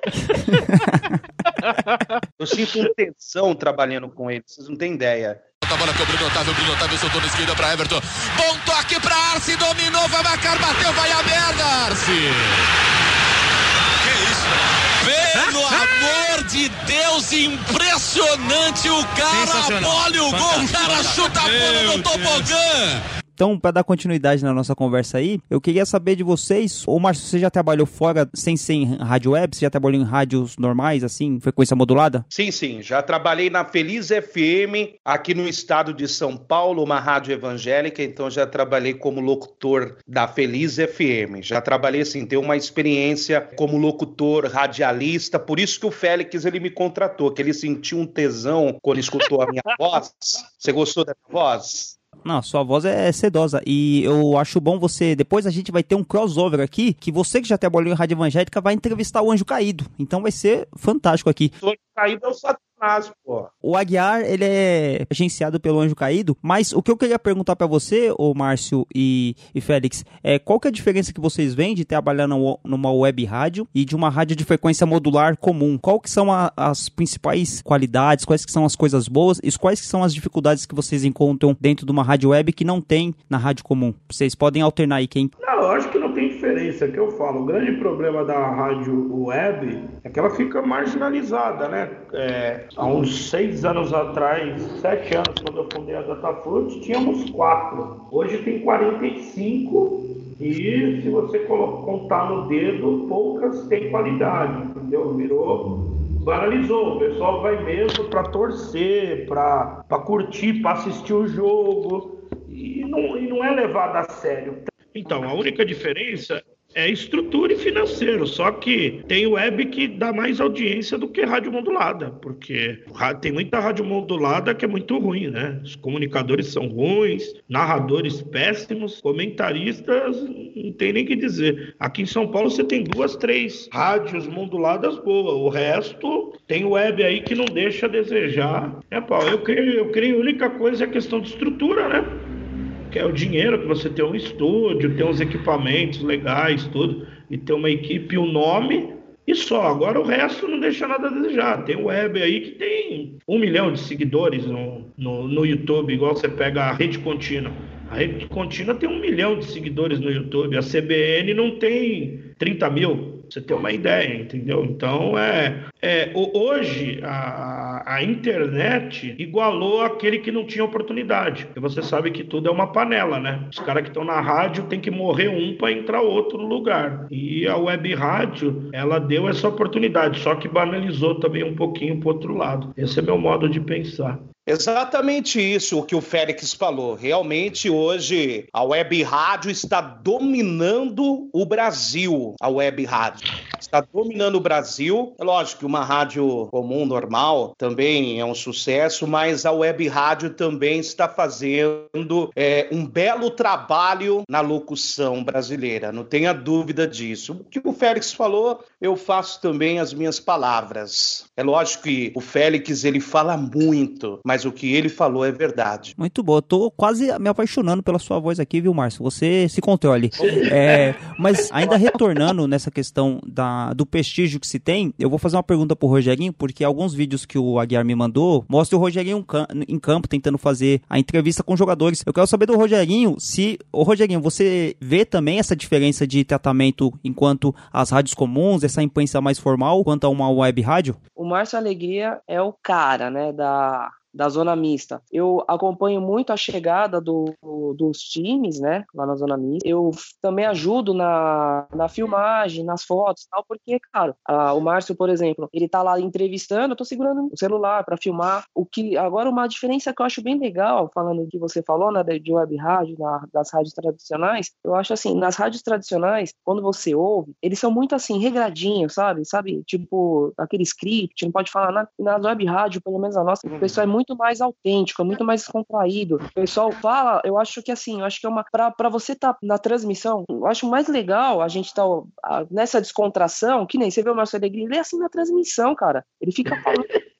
Eu sinto um tensão trabalhando com ele, vocês não têm ideia. A bola com o Bruno Otávio, Bruno Otávio soltou na esquerda para Everton. Bom toque para Arce, dominou, vai marcar, bateu, vai a merda, Arce. Que isso? Pelo amor de Deus, impressionante o cara, olha o gol, o cara chuta a bola no tobogã. Então, para dar continuidade na nossa conversa aí, eu queria saber de vocês, ô Márcio, você já trabalhou fora, sem ser em rádio web? Você já trabalhou em rádios normais, assim, frequência modulada? Sim, sim. Já trabalhei na Feliz FM, aqui no estado de São Paulo, uma rádio evangélica, então já trabalhei como locutor da Feliz FM. Já trabalhei, assim, tenho uma experiência como locutor, radialista, por isso que o Félix, ele me contratou, que ele sentiu um tesão quando escutou a minha voz. Você gostou da minha voz? Não, sua voz é sedosa. E eu acho bom você. Depois a gente vai ter um crossover aqui. Que você que já trabalhou em Rádio Evangélica vai entrevistar o Anjo Caído. Então vai ser fantástico aqui. O Anjo Caído é o Satanás, O Aguiar, ele é agenciado pelo Anjo Caído. Mas o que eu queria perguntar para você, ô Márcio e, e Félix, é qual que é a diferença que vocês veem de trabalhar no, numa web rádio e de uma rádio de frequência modular comum? Qual que são a, as principais qualidades? Quais que são as coisas boas? E quais que são as dificuldades que vocês encontram dentro de uma rádio web que não tem na rádio comum? Vocês podem alternar aí quem. Não, eu acho que não tem diferença, é que eu falo. O grande problema da rádio web é que ela fica marginalizada, né? É, há uns seis anos atrás, sete anos, quando eu fundei a Datafruit, tínhamos quatro. Hoje tem 45 e se você contar no dedo, poucas têm qualidade, entendeu? Virou banalizou. O pessoal vai mesmo para torcer, para curtir, para assistir o jogo e não, e não é levado a sério. Então, a única diferença é estrutura e financeiro, só que tem web que dá mais audiência do que rádio modulada, porque tem muita rádio modulada que é muito ruim, né? Os comunicadores são ruins, narradores péssimos, comentaristas não tem nem que dizer. Aqui em São Paulo você tem duas, três rádios moduladas boas, o resto tem web aí que não deixa a desejar. É, Paulo, eu creio, eu creio a única coisa é a questão de estrutura, né? Que é o dinheiro que você tem um estúdio, tem uns equipamentos legais, tudo, e ter uma equipe, o um nome e só. Agora o resto não deixa nada a desejar. Tem web aí que tem um milhão de seguidores no, no, no YouTube, igual você pega a Rede Contínua. A Rede Contínua tem um milhão de seguidores no YouTube, a CBN não tem 30 mil. Você tem uma ideia, entendeu? Então, é, é hoje a, a internet igualou aquele que não tinha oportunidade. Você sabe que tudo é uma panela, né? Os caras que estão na rádio tem que morrer um para entrar outro lugar. E a web rádio, ela deu essa oportunidade, só que banalizou também um pouquinho pro outro lado. Esse é meu modo de pensar. Exatamente isso o que o Félix falou. Realmente, hoje, a web rádio está dominando o Brasil. A web rádio está dominando o Brasil. É lógico que uma rádio comum, normal, também é um sucesso, mas a web rádio também está fazendo é, um belo trabalho na locução brasileira. Não tenha dúvida disso. O que o Félix falou, eu faço também as minhas palavras. É lógico que o Félix ele fala muito, mas o que ele falou é verdade. Muito bom. Eu tô quase me apaixonando pela sua voz aqui, viu, Márcio? Você se controle. É, mas ainda retornando nessa questão da, do prestígio que se tem, eu vou fazer uma pergunta pro Rogerinho, porque alguns vídeos que o Aguiar me mandou mostram o Rogerinho em campo tentando fazer a entrevista com os jogadores. Eu quero saber do Rogerinho se. Ô, Rogerinho, você vê também essa diferença de tratamento enquanto as rádios comuns, essa imprensa mais formal, quanto a uma web rádio? O Márcio Alegria é o cara, né, da, da zona mista. Eu acompanho muito a chegada do, dos times, né, lá na zona mista. Eu também ajudo na, na filmagem, nas fotos tal, porque, cara, a- o Márcio, por exemplo, ele tá lá entrevistando, eu tô segurando o celular para filmar. O que agora uma diferença que eu acho bem legal, falando do que você falou, né, de web rádio, na- das rádios tradicionais, eu acho assim, nas rádios tradicionais, quando você ouve, eles são muito assim regradinhos, sabe? Sabe, tipo aquele script, não pode falar nada. E na web rádio, pelo menos a nossa, o pessoal é muito mais autêntico, é muito mais descontraído. O pessoal fala, eu acho que assim, eu acho que é uma para para você estar na transmissão, eu acho mais legal a gente tá ah, nessa descontração, que nem você vê o Marcelo Alegria, ele é assim na transmissão, cara. Ele fica falando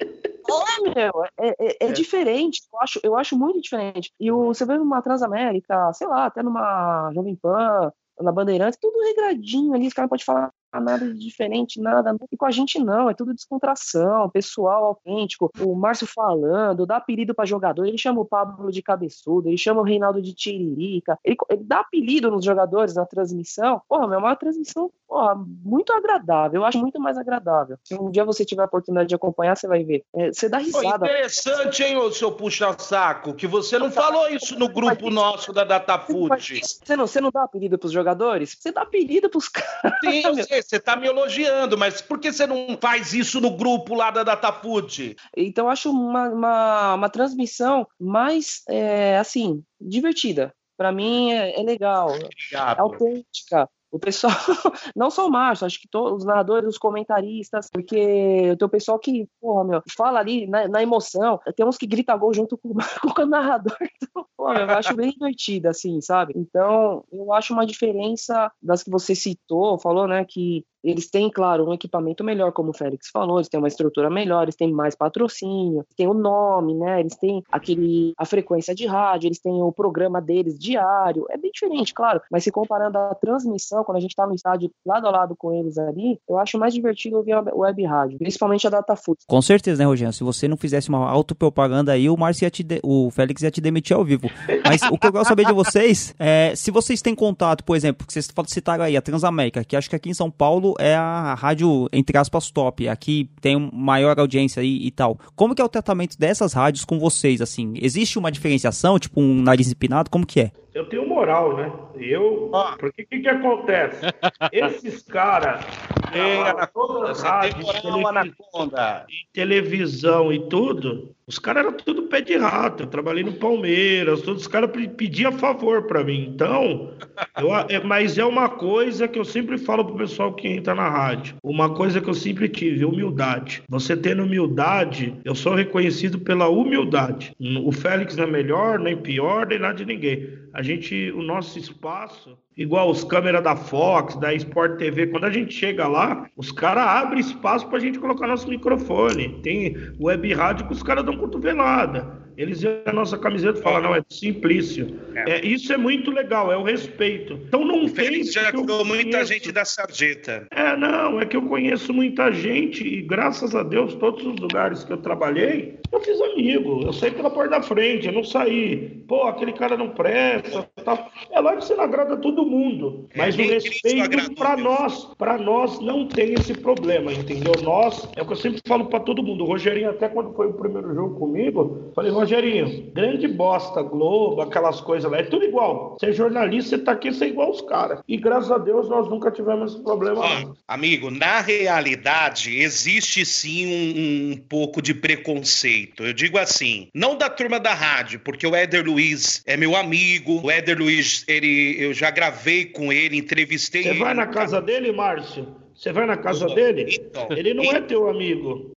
é, meu, é, é- é diferente. Eu acho, eu acho muito diferente. E o, você vê numa Transamérica, sei lá, até numa Jovem Pan, na Bandeirantes, tudo regradinho ali, os caras podem falar nada de diferente, nada. E com a gente não, é tudo descontração, pessoal autêntico. O Márcio falando, dá apelido pra jogador, ele chama o Pablo de cabeçudo, ele chama o Reinaldo de tiririca, ele, ele dá apelido nos jogadores na transmissão. Porra, é uma transmissão porra, muito agradável, eu acho muito mais agradável. Se um dia você tiver a oportunidade de acompanhar, você vai ver. É, você dá risada. interessante, hein, ô seu puxa-saco, que você não falou isso no grupo nosso da Datafute. Você não, você não dá apelido pros jogadores? Você dá apelido pros caras. Sim, eu sei, você tá me elogiando, mas por que você não faz isso no grupo lá da Datafute? Então, eu acho uma, uma, uma transmissão mais, é, assim, divertida. Pra mim, é, é legal, é Obrigado. autêntica. O pessoal, não só o Márcio, acho que todos os narradores, os comentaristas, porque tem o pessoal que, porra, meu, fala ali na, na emoção. Tem uns que grita gol junto com, com o narrador. Então, porra, eu acho bem divertido, assim, sabe? Então, eu acho uma diferença das que você citou, falou, né, que eles têm, claro, um equipamento melhor, como o Félix falou, eles têm uma estrutura melhor, eles têm mais patrocínio, tem o nome, né? Eles têm aquele a frequência de rádio, eles têm o programa deles diário. É bem diferente, claro, mas se comparando a transmissão, quando a gente tá no estádio lado a lado com eles ali, eu acho mais divertido ouvir a web rádio, principalmente a Datafoot. Com certeza, né, Rogério? Se você não fizesse uma autopropaganda aí, o Márcio ia te de- o Félix ia te demitir ao vivo. Mas o que eu quero saber de vocês é se vocês têm contato, por exemplo, que vocês citaram aí, a Transamérica, que acho que aqui em São Paulo é a rádio, entre aspas, top. Aqui tem maior audiência aí e tal. Como que é o tratamento dessas rádios com vocês, assim? Existe uma diferenciação, tipo um nariz empinado? Como que é? Eu tenho moral, né? Eu. Porque o que, que acontece? Esses caras. Ei, Anaconda, todas as você rádios, tem moral, televi- Anaconda. e televisão e tudo, os caras eram tudo pé de rato. Eu trabalhei no Palmeiras, todos os caras pe- pediam favor pra mim. Então, eu é- mas é uma coisa que eu sempre falo pro pessoal que entra na rádio. Uma coisa que eu sempre tive, humildade. Você tendo humildade, eu sou reconhecido pela humildade. O Félix não é melhor, nem pior, nem nada de ninguém. A gente, o nosso espaço, igual os câmeras da Fox, da Sport TV, quando a gente chega lá, os caras abrem espaço pra gente colocar nosso microfone. Tem web rádio que os caras dão cotovelada. Eles veem a nossa camiseta e falam, não, é Simplício. É, isso é muito legal, é o respeito. Então não O tem já tirou muita conheço- gente da sarjeta. é, não, é que eu conheço muita gente e graças a Deus, todos os lugares que eu trabalhei, eu fiz amigo. Eu saí pela porta da frente, eu não saí. Pô, aquele cara não presta. Tal. É lá que você não agrada todo mundo. É, Mas o nem Cristo respeito Deus. nós, pra nós não tem esse problema, entendeu? Nós, é o que eu sempre falo pra todo mundo. O Rogerinho, até quando foi o primeiro jogo comigo, falei, Rogerinho, grande bosta, Globo, aquelas coisas lá, é tudo igual. Você é jornalista, você tá aqui, você é igual os caras. E graças a Deus nós nunca tivemos esse problema. Ó, amigo, na realidade, existe sim um, um pouco de preconceito. Eu digo assim, não da turma da rádio, porque o Éder Luiz é meu amigo. O Éder Luiz, ele, eu já gravei com ele, entrevistei Você ele. vai na casa dele, Márcio? Você vai na casa Então, dele? então, Ele não e- é teu amigo.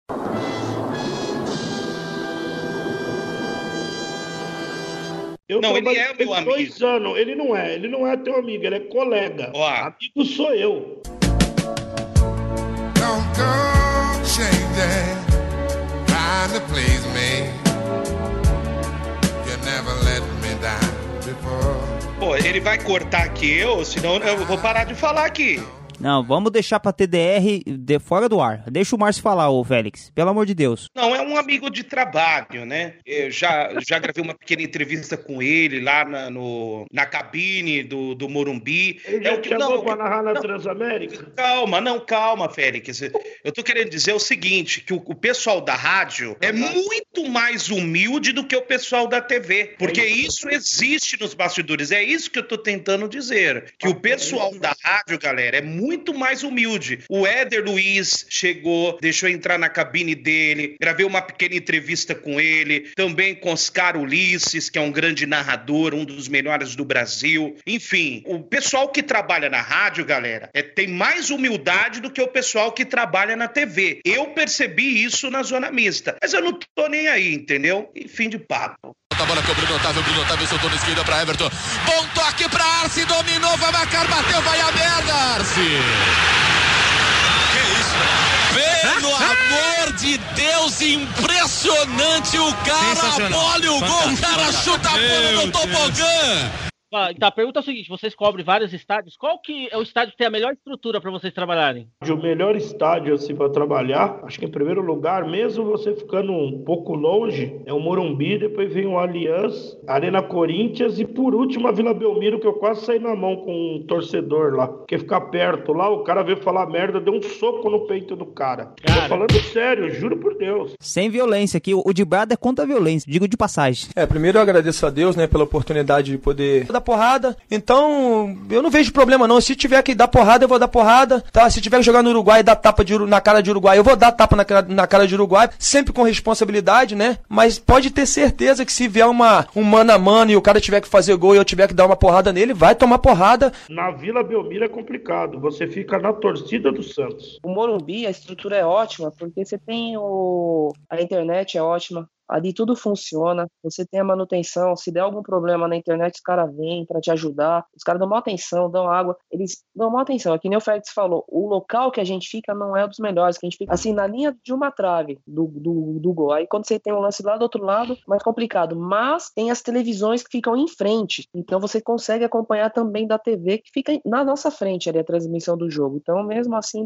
Eu Não, ele é meu dois anos. Ele não é. Ele não é teu amigo. Ele é colega. Ó. Amigo sou eu. Don't go changing, trying to please me. You never let me down before. Pô, ele vai cortar aqui eu, senão eu vou parar de falar aqui. Não, vamos deixar pra TDR de fora do ar. Deixa o Márcio falar, ô Félix. Pelo amor de Deus. Não, é um amigo de trabalho, né? Eu já, já gravei uma pequena entrevista com ele lá na, no, na cabine do, do Morumbi. Ele É o que- chamou não, pra narrar na não. Transamérica? Calma, não, calma, Félix. Eu tô querendo dizer o seguinte, que o, o pessoal da rádio é muito mais humilde do que o pessoal da TV, porque isso existe nos bastidores. É isso que eu tô tentando dizer, que o pessoal da rádio, galera, é muito mais humilde. O Éder Luiz chegou, deixou entrar na cabine dele, gravei uma pequena entrevista com ele, também com Oscar Ulisses, que é um grande narrador, um dos melhores do Brasil. Enfim, o pessoal que trabalha na rádio, galera, é, tem mais humildade do que o pessoal que trabalha na TV. Eu percebi isso na zona mista, mas eu não tô nem aí, entendeu? E fim de papo. A bola com o Otávio, Bruno Otávio soltou na esquerda pra Everton. Bom toque pra Arce, dominou, vai marcar, bateu, vai a merda, Arce. Que isso? Pelo amor de Deus, impressionante o cara, Sensacional. a bola e o gol, o cara chuta a bola no tobogã. Então a pergunta é o seguinte: vocês cobrem vários estádios. Qual que é o estádio que tem a melhor estrutura para vocês trabalharem? O melhor estádio assim para trabalhar, acho que em primeiro lugar, mesmo você ficando um pouco longe, é o Morumbi, depois vem o Allianz, Arena Corinthians e por último a Vila Belmiro, que eu quase saí na mão com um torcedor lá. Porque ficar perto lá, o cara veio falar merda, deu um soco no peito do cara. Cara. Tô falando sério, juro por Deus. Sem violência aqui. O de Brada é contra a violência, digo de passagem. É, primeiro eu agradeço a Deus, né, pela oportunidade de poder dar porrada. Então, eu não vejo problema não. Se tiver que dar porrada, eu vou dar porrada, tá? Se tiver que jogar no Uruguai e dar tapa de, na cara de Uruguai, eu vou dar tapa na, cara- na cara de Uruguai, sempre com responsabilidade, né? Mas pode ter certeza que se vier uma, um mano a mano e o cara tiver que fazer gol e eu tiver que dar uma porrada nele, vai tomar porrada. Na Vila Belmiro é complicado, você fica na torcida do Santos. O Morumbi, a estrutura é ótima, porque você tem o... a internet é ótima, ali tudo funciona, você tem a manutenção, se der algum problema na internet, os caras vêm para te ajudar, os caras dão uma atenção, dão água, eles dão uma atenção, é que nem o Félix falou, o local que a gente fica não é dos melhores, que a gente fica assim, na linha de uma trave do, do, do gol, aí quando você tem um lance lá do outro lado, mais complicado, mas tem as televisões que ficam em frente, então você consegue acompanhar também da TV que fica na nossa frente ali a transmissão do jogo, então mesmo assim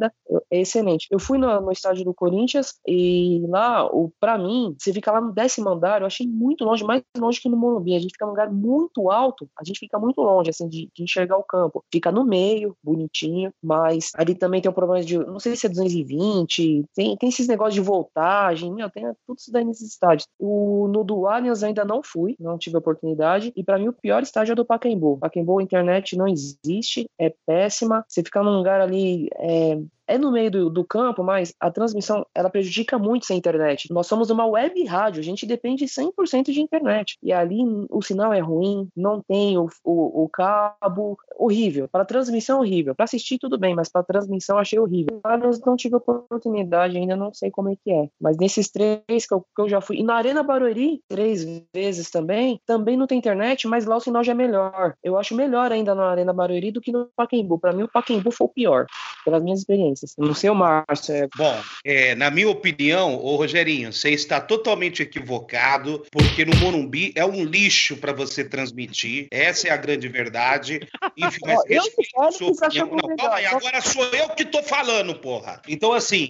é excelente. Eu fui no, no estádio do Corinthians e lá, para mim, você fica lá no décimo andar, eu achei muito longe, mais longe que no Morumbi. A gente fica num lugar muito alto, a gente fica muito longe, assim, de, de enxergar o campo. Fica no meio, bonitinho, mas ali também tem um problema de, não sei se é 220, tem, tem esses negócios de voltagem, meu, tem tudo isso daí nesses estádios. O, no do Allianz ainda não fui, não tive oportunidade, e para mim o pior estádio é do Pacaembu. Pacaembu, a internet não existe, é péssima, você fica num lugar ali, é, é no meio do, do campo, mas a transmissão ela prejudica muito sem internet. Nós somos uma web rádio, a gente depende 100% de internet. E ali o sinal é ruim, não tem o, o, o cabo, horrível. Para transmissão, horrível. Para assistir, tudo bem, mas para transmissão, achei horrível. Lá eu não tive oportunidade ainda, não sei como é que é. Mas nesses três que eu, que eu já fui. E na Arena Barueri, três vezes também, também não tem internet, mas lá o sinal já é melhor. Eu acho melhor ainda na Arena Barueri do que no Pacaembu. Para mim, o Pacaembu foi o pior, pelas minhas experiências. Não sei o Márcio, é Bom, é, na minha opinião, ô Rogerinho, você está totalmente equivocado, porque no Morumbi é um lixo para você transmitir. Essa é a grande verdade. Enfim, mas eu opinião. achou Não, calma aí, legal. agora sou eu que tô falando, porra. Então, assim,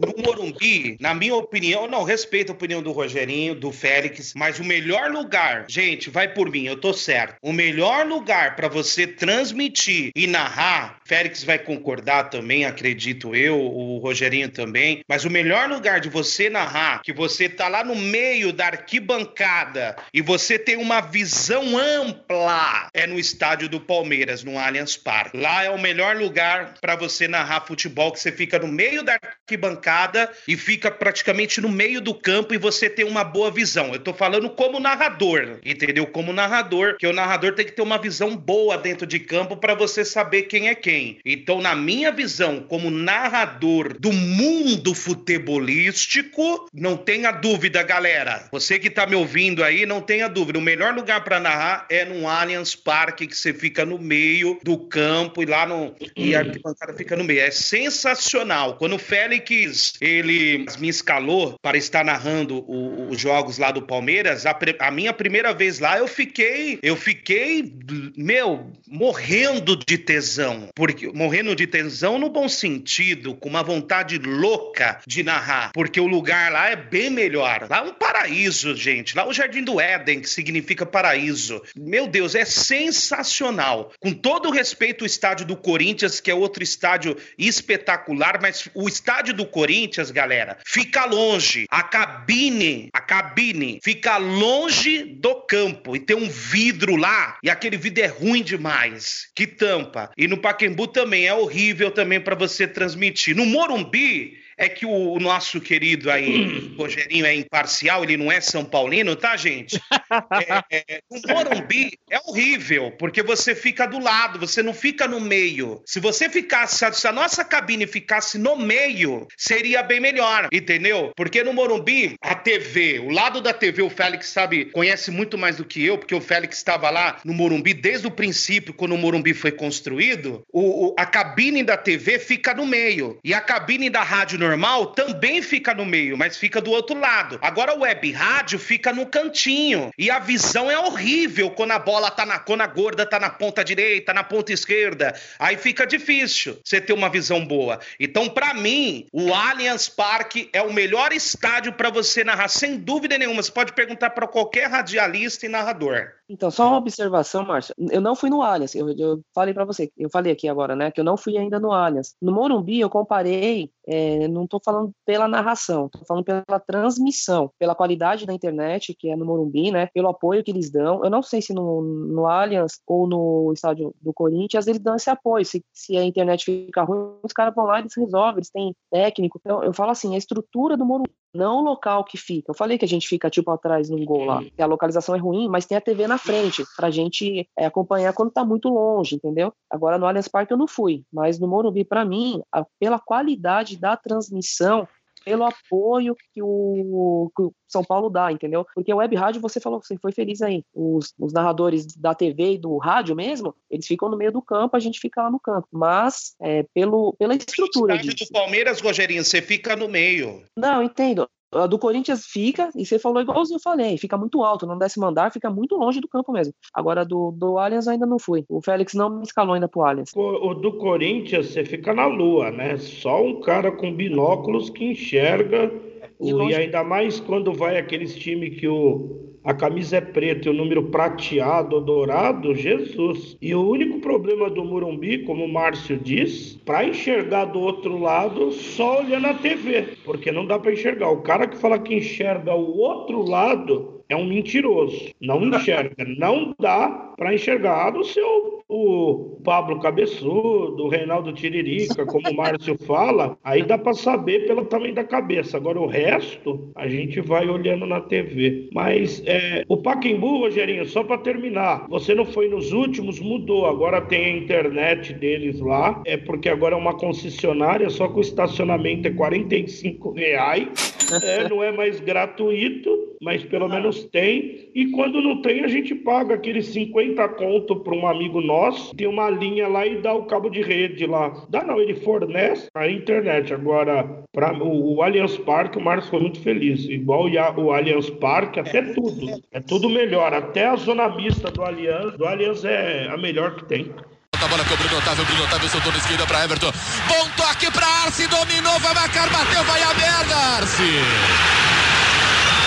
no Morumbi, na minha opinião, não, respeito a opinião do Rogerinho, do Félix, mas o melhor lugar, gente, vai por mim, eu tô certo. O melhor lugar para você transmitir e narrar, Félix vai concordar também, acredito eu, o Rogerinho também, mas o melhor lugar de você narrar, que você tá lá no meio da arquibancada e você tem uma visão ampla, é no estádio do Palmeiras, no Allianz Parque. Lá é o melhor lugar para você narrar futebol, que você fica no meio da arquibancada e fica praticamente no meio do campo e você tem uma boa visão. Eu tô falando como narrador, entendeu? Como narrador, que o narrador tem que ter uma visão boa dentro de campo para você saber quem é quem. Então, na minha visão, como narrador do mundo futebolístico, não tenha dúvida, galera. Você que tá me ouvindo aí, não tenha dúvida. O melhor lugar para narrar é no Allianz Parque, que você fica no meio do campo e lá no. E a arquibancada fica no meio. É sensacional. Quando o Félix Ele me escalou para estar narrando os jogos lá do Palmeiras, a, pre- a minha primeira vez lá, eu fiquei, eu fiquei, meu, morrendo de tesão. Porque, morrendo de tesão no bom sentido, com uma vontade louca de narrar. Porque o lugar lá é bem melhor. Lá é um paraíso, gente. Lá é o Jardim do Éden, que significa paraíso. Meu Deus, é sensacional. Com todo o respeito, o estádio do Corinthians, que é outro estádio espetacular, mas o estádio do Corinthians, galera, fica longe. A cabine, a cabine fica longe do campo e tem um vidro lá e aquele vidro é ruim demais. Que tampa. E no Paquembu também é horrível também para você transmitir. No Morumbi é que o, o nosso querido aí, Rogerinho, é imparcial, ele não é São Paulino, tá, gente? É, é, o Morumbi é horrível, porque você fica do lado, você não fica no meio. Se você ficasse, se a nossa cabine ficasse no meio, seria bem melhor, entendeu? Porque no Morumbi, a TV, o lado da TV, o Félix sabe, conhece muito mais do que eu, porque o Félix estava lá no Morumbi desde o princípio, quando o Morumbi foi construído. O, o- a cabine da TV fica no meio. E a cabine da rádio normal também fica no meio, mas fica do outro lado. Agora o web rádio fica no cantinho. E a visão é horrível quando a bola tá na. Quando a gorda tá na ponta direita, na ponta esquerda. Aí fica difícil você ter uma visão boa. Então, pra mim, o Allianz Parque é o melhor estádio pra você narrar, sem dúvida nenhuma. Você pode perguntar pra qualquer radialista e narrador. Então, só uma observação, Márcio. Eu não fui no Allianz. Eu, eu falei pra você, eu falei aqui agora, né, que eu não fui ainda no Allianz. No Morumbi, eu comparei, é, não tô falando pela narração, tô falando pela transmissão, pela qualidade da internet, que é no Morumbi, né, pelo apoio que eles dão. Eu não sei se no, no Allianz ou no estádio do Corinthians eles dão esse apoio. Se, se a internet fica ruim, os caras vão lá e eles resolvem, eles têm técnico. Então, eu falo assim, a estrutura do Morumbi, não o local que fica. Eu falei que a gente fica, tipo, atrás num gol lá. que A localização é ruim, mas tem a TV na frente, pra gente é, acompanhar quando tá muito longe, entendeu? Agora no Allianz Parque eu não fui, mas no Morumbi, pra mim, a- pela qualidade da transmissão, pelo apoio que o, que o São Paulo dá, entendeu? Porque o web rádio, você falou, você foi feliz aí. Os, os narradores da TV e do rádio mesmo, eles ficam no meio do campo, a gente fica lá no campo. Mas, é, pelo, pela estrutura estádio disso. do Palmeiras, Rogerinho, você fica no meio. Não, entendo. A do Corinthians fica, e você falou igualzinho eu falei, fica muito alto, não décimo andar, fica muito longe do campo mesmo. Agora, do, do Allianz ainda não fui. O Félix não me escalou ainda pro Allianz. O, o do Corinthians, você fica na lua, né? Só um cara com binóculos que enxerga. E o- longe- e ainda mais quando vai aqueles times que o, a camisa é preta e o número prateado ou dourado, Jesus. E o único problema do Murumbi, como o Márcio diz, para enxergar do outro lado, só olhando a TV, porque não dá para enxergar. O cara que fala que enxerga o outro lado é um mentiroso. Não enxerga, não dá para enxergar. Não ser o, o Pablo Cabeçudo, o Reinaldo Tiririca, como o Márcio fala, aí dá para saber pelo tamanho da cabeça. Agora o resto a gente vai olhando na TV. Mas é, o Paquembu, Rogerinho, só para terminar, você não foi nos últimos, mudou. Agora tem a internet deles lá, é porque agora é uma concessionária, só que o estacionamento é 45 reais. É, não é mais gratuito, mas pelo menos tem. E quando não tem, a gente paga aqueles 50 conto para um amigo nosso. Tem uma linha lá e dá o cabo de rede lá. Dá não, ele fornece a internet. Agora, para o, o Allianz Parque, o Marcos foi muito feliz. Igual o, o Allianz Parque, até tudo. É tudo melhor. Até a zona mista do Allianz. Do Allianz é a melhor que tem. A bola com o Bruno Otávio, Bruno Otávio soltou na esquerda para Everton. Bom toque para Arce, dominou, vai marcar, bateu, vai a merda, Arce.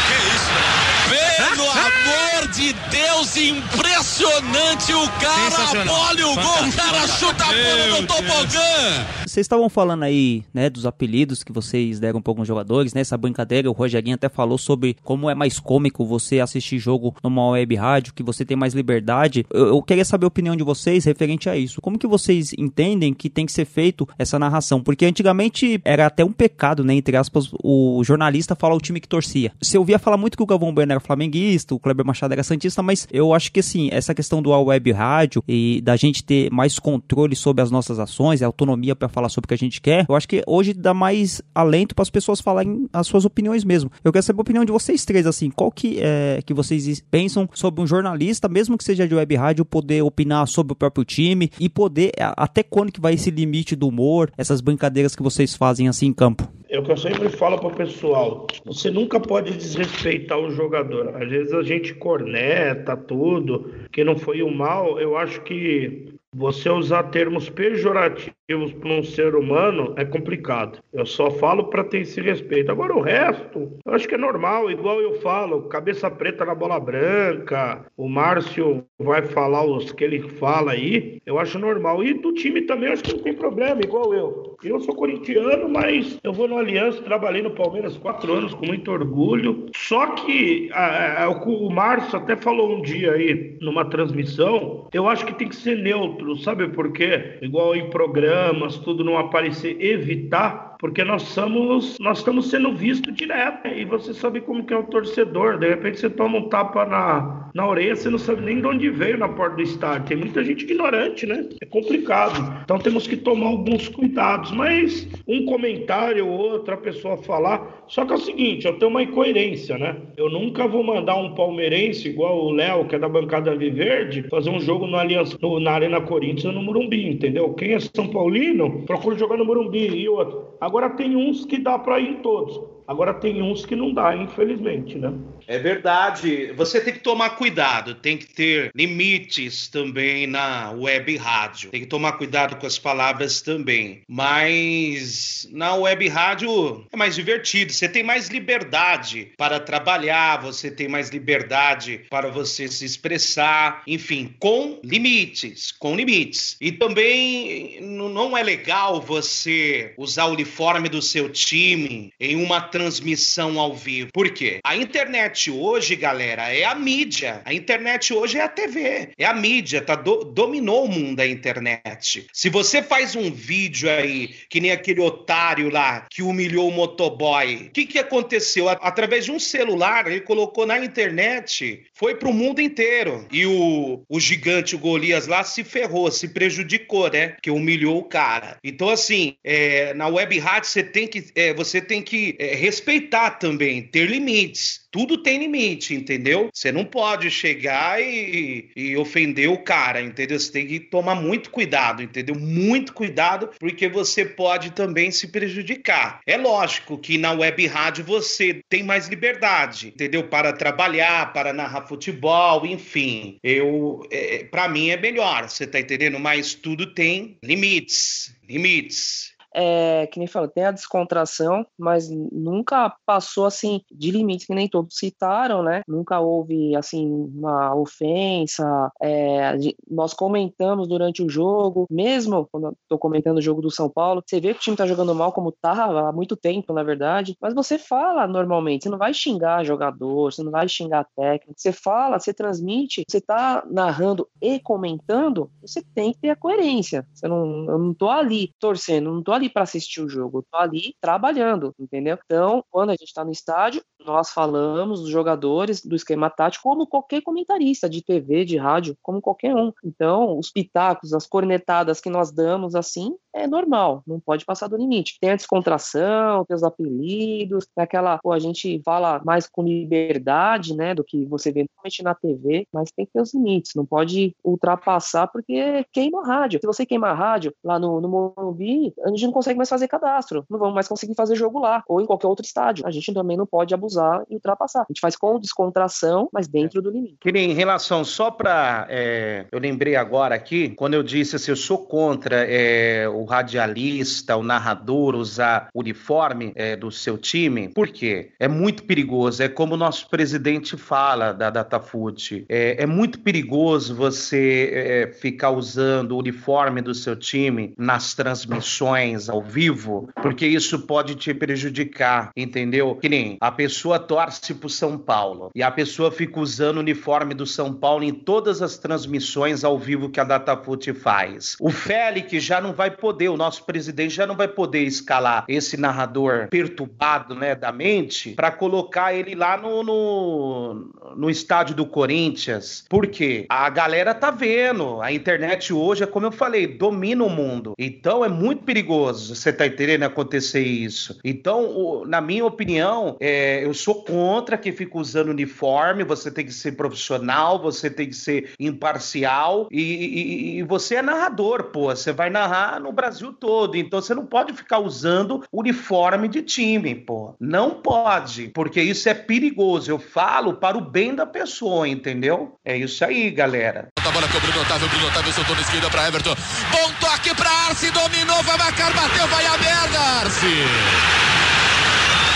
Que isso? Pelo amor de Deus, impressionante o cara, olha o gol, o cara chuta a bola no tobogã. Vocês estavam falando aí, né, dos apelidos que vocês deram para alguns jogadores, né? Essa brincadeira, o Rogerinho até falou sobre como é mais cômico você assistir jogo numa web rádio, que você tem mais liberdade. Eu, eu queria saber a opinião de vocês referente a isso. Como que vocês entendem que tem que ser feito essa narração? Porque antigamente era até um pecado, né, entre aspas, o jornalista falar o time que torcia. Você ouvia falar muito que o Galvão Bueno era flamenguista, o Kleber Machado era santista, mas eu acho que assim, essa questão do web rádio e da gente ter mais controle sobre as nossas ações, a autonomia para falar sobre o que a gente quer. Eu acho que hoje dá mais alento para as pessoas falarem as suas opiniões mesmo. Eu quero saber a opinião de vocês três, assim, qual que é que vocês pensam sobre um jornalista, mesmo que seja de web rádio, poder opinar sobre o próprio time e poder até quando que vai esse limite do humor, essas brincadeiras que vocês fazem assim em campo? É o que eu sempre falo para o pessoal. Você nunca pode desrespeitar o jogador. Às vezes a gente corneta tudo, que não foi o mal. Eu acho que você usar termos pejorativos para um ser humano é complicado. Eu só falo para ter esse respeito. Agora o resto, eu acho que é normal, igual eu falo, cabeça preta na bola branca. O Márcio vai falar os que ele fala aí, eu acho normal. E do time também eu acho que não tem problema, igual eu. Eu sou corintiano, mas eu vou no Aliança, trabalhei no Palmeiras quatro anos com muito orgulho. Só que a, a, o Márcio até falou um dia aí numa transmissão, eu acho que tem que ser neutro, sabe por quê? Igual em programas, tudo não aparecer, evitar porque nós somos, nós estamos sendo vistos direto. E você sabe como que é o torcedor. De repente você toma um tapa na, na orelha, você não sabe nem de onde veio na porta do estádio. Tem muita gente ignorante, né? É complicado. Então temos que tomar alguns cuidados. Mas um comentário ou outra pessoa falar. Só que é o seguinte, eu tenho uma incoerência, né? Eu nunca vou mandar um palmeirense igual o Léo, que é da bancada Viverde, fazer um jogo no Aliança, no, na Arena Corinthians no Morumbi, entendeu? Quem é São Paulino, procura jogar no Morumbi e outro. Agora tem uns que dá para ir em todos. Agora tem uns que não dá, infelizmente, né? É verdade. Você tem que tomar cuidado, tem que ter limites também na web rádio. Tem que tomar cuidado com as palavras também. Mas na web rádio é mais divertido. Você tem mais liberdade para trabalhar, você tem mais liberdade para você se expressar, enfim, com limites, com limites. E também não é legal você usar o uniforme do seu time em uma transmissão ao vivo. Por quê? A internet hoje, galera, é a mídia. A internet hoje é a TV. É a mídia, tá? Do, dominou o mundo a internet. Se você faz um vídeo aí, que nem aquele otário lá que humilhou o motoboy, o que, que aconteceu? Através de um celular, ele colocou na internet, foi pro mundo inteiro. E o, o gigante, o Golias lá, se ferrou, se prejudicou, né? Que humilhou o cara. Então, assim, é, na web rádio você tem que, é, você tem que é, respeitar também, ter limites. Tudo tem limite, entendeu? Você não pode chegar e, e ofender o cara, entendeu? Você tem que tomar muito cuidado, entendeu? Muito cuidado, porque você pode também se prejudicar. É lógico que na web rádio você tem mais liberdade, entendeu? Para trabalhar, para narrar futebol, enfim. Eu, é, para mim é melhor, você tá entendendo? Mas tudo tem limites, limites é, que nem falou, tem a descontração, mas nunca passou assim de limites que nem todos citaram, né? Nunca houve assim uma ofensa. É, nós comentamos durante o jogo, mesmo quando eu tô comentando o jogo do São Paulo, você vê que o time tá jogando mal como tá há muito tempo, na verdade, mas você fala normalmente, você não vai xingar jogador, você não vai xingar técnico, você fala, você transmite, você tá narrando e comentando, você tem que ter a coerência. Você não, eu não tô ali torcendo, não tô ali ali para assistir o jogo, eu tô ali trabalhando, entendeu? Então, quando a gente está no estádio, nós falamos dos jogadores, do esquema tático, como qualquer comentarista de TV, de rádio, como qualquer um. Então, os pitacos, as cornetadas que nós damos assim, é normal, não pode passar do limite. Tem a descontração, tem os apelidos, tem aquela, pô, a gente fala mais com liberdade, né, do que você vê normalmente na TV, mas tem que ter os limites, não pode ultrapassar porque queima a rádio. Se você queima a rádio lá no, no Morumbi, a gente não consegue mais fazer cadastro, não vamos mais conseguir fazer jogo lá, ou em qualquer outro estádio. A gente também não pode abusar e ultrapassar. A gente faz com descontração, mas dentro do limite. Que em relação, só para. É, eu lembrei agora aqui, quando eu disse assim, eu sou contra é, o radialista, o narrador usar uniforme é, do seu time, por quê? É muito perigoso. É como o nosso presidente fala da Datafood. É, é muito perigoso você é, ficar usando o uniforme do seu time nas transmissões ao vivo, porque isso pode te prejudicar, entendeu? Que nem a pessoa torce pro São Paulo e a pessoa fica usando o uniforme do São Paulo em todas as transmissões ao vivo que a Datafute faz. O Félix já não vai poder, o nosso presidente já não vai poder escalar esse narrador perturbado, né, da mente, para colocar ele lá no, no, no estádio do Corinthians. Por quê? A galera tá vendo. A internet hoje é como eu falei, domina o mundo. Então é muito perigoso você tá entendendo acontecer isso. Então, o- na minha opinião, é, eu sou contra que fica usando uniforme, você tem que ser profissional, você tem que ser imparcial e, e- e você é narrador, pô, você vai narrar no Brasil todo, então você não pode ficar usando uniforme de time, pô. Não pode, porque isso é perigoso. Eu falo para o bem da pessoa, entendeu? É isso aí, galera. A bola com o Bruno Otávio, Bruno Otávio soltou na esquerda para Everton. Bom toque para Arce, dominou, vai marcar, bateu, vai a merda, Arce.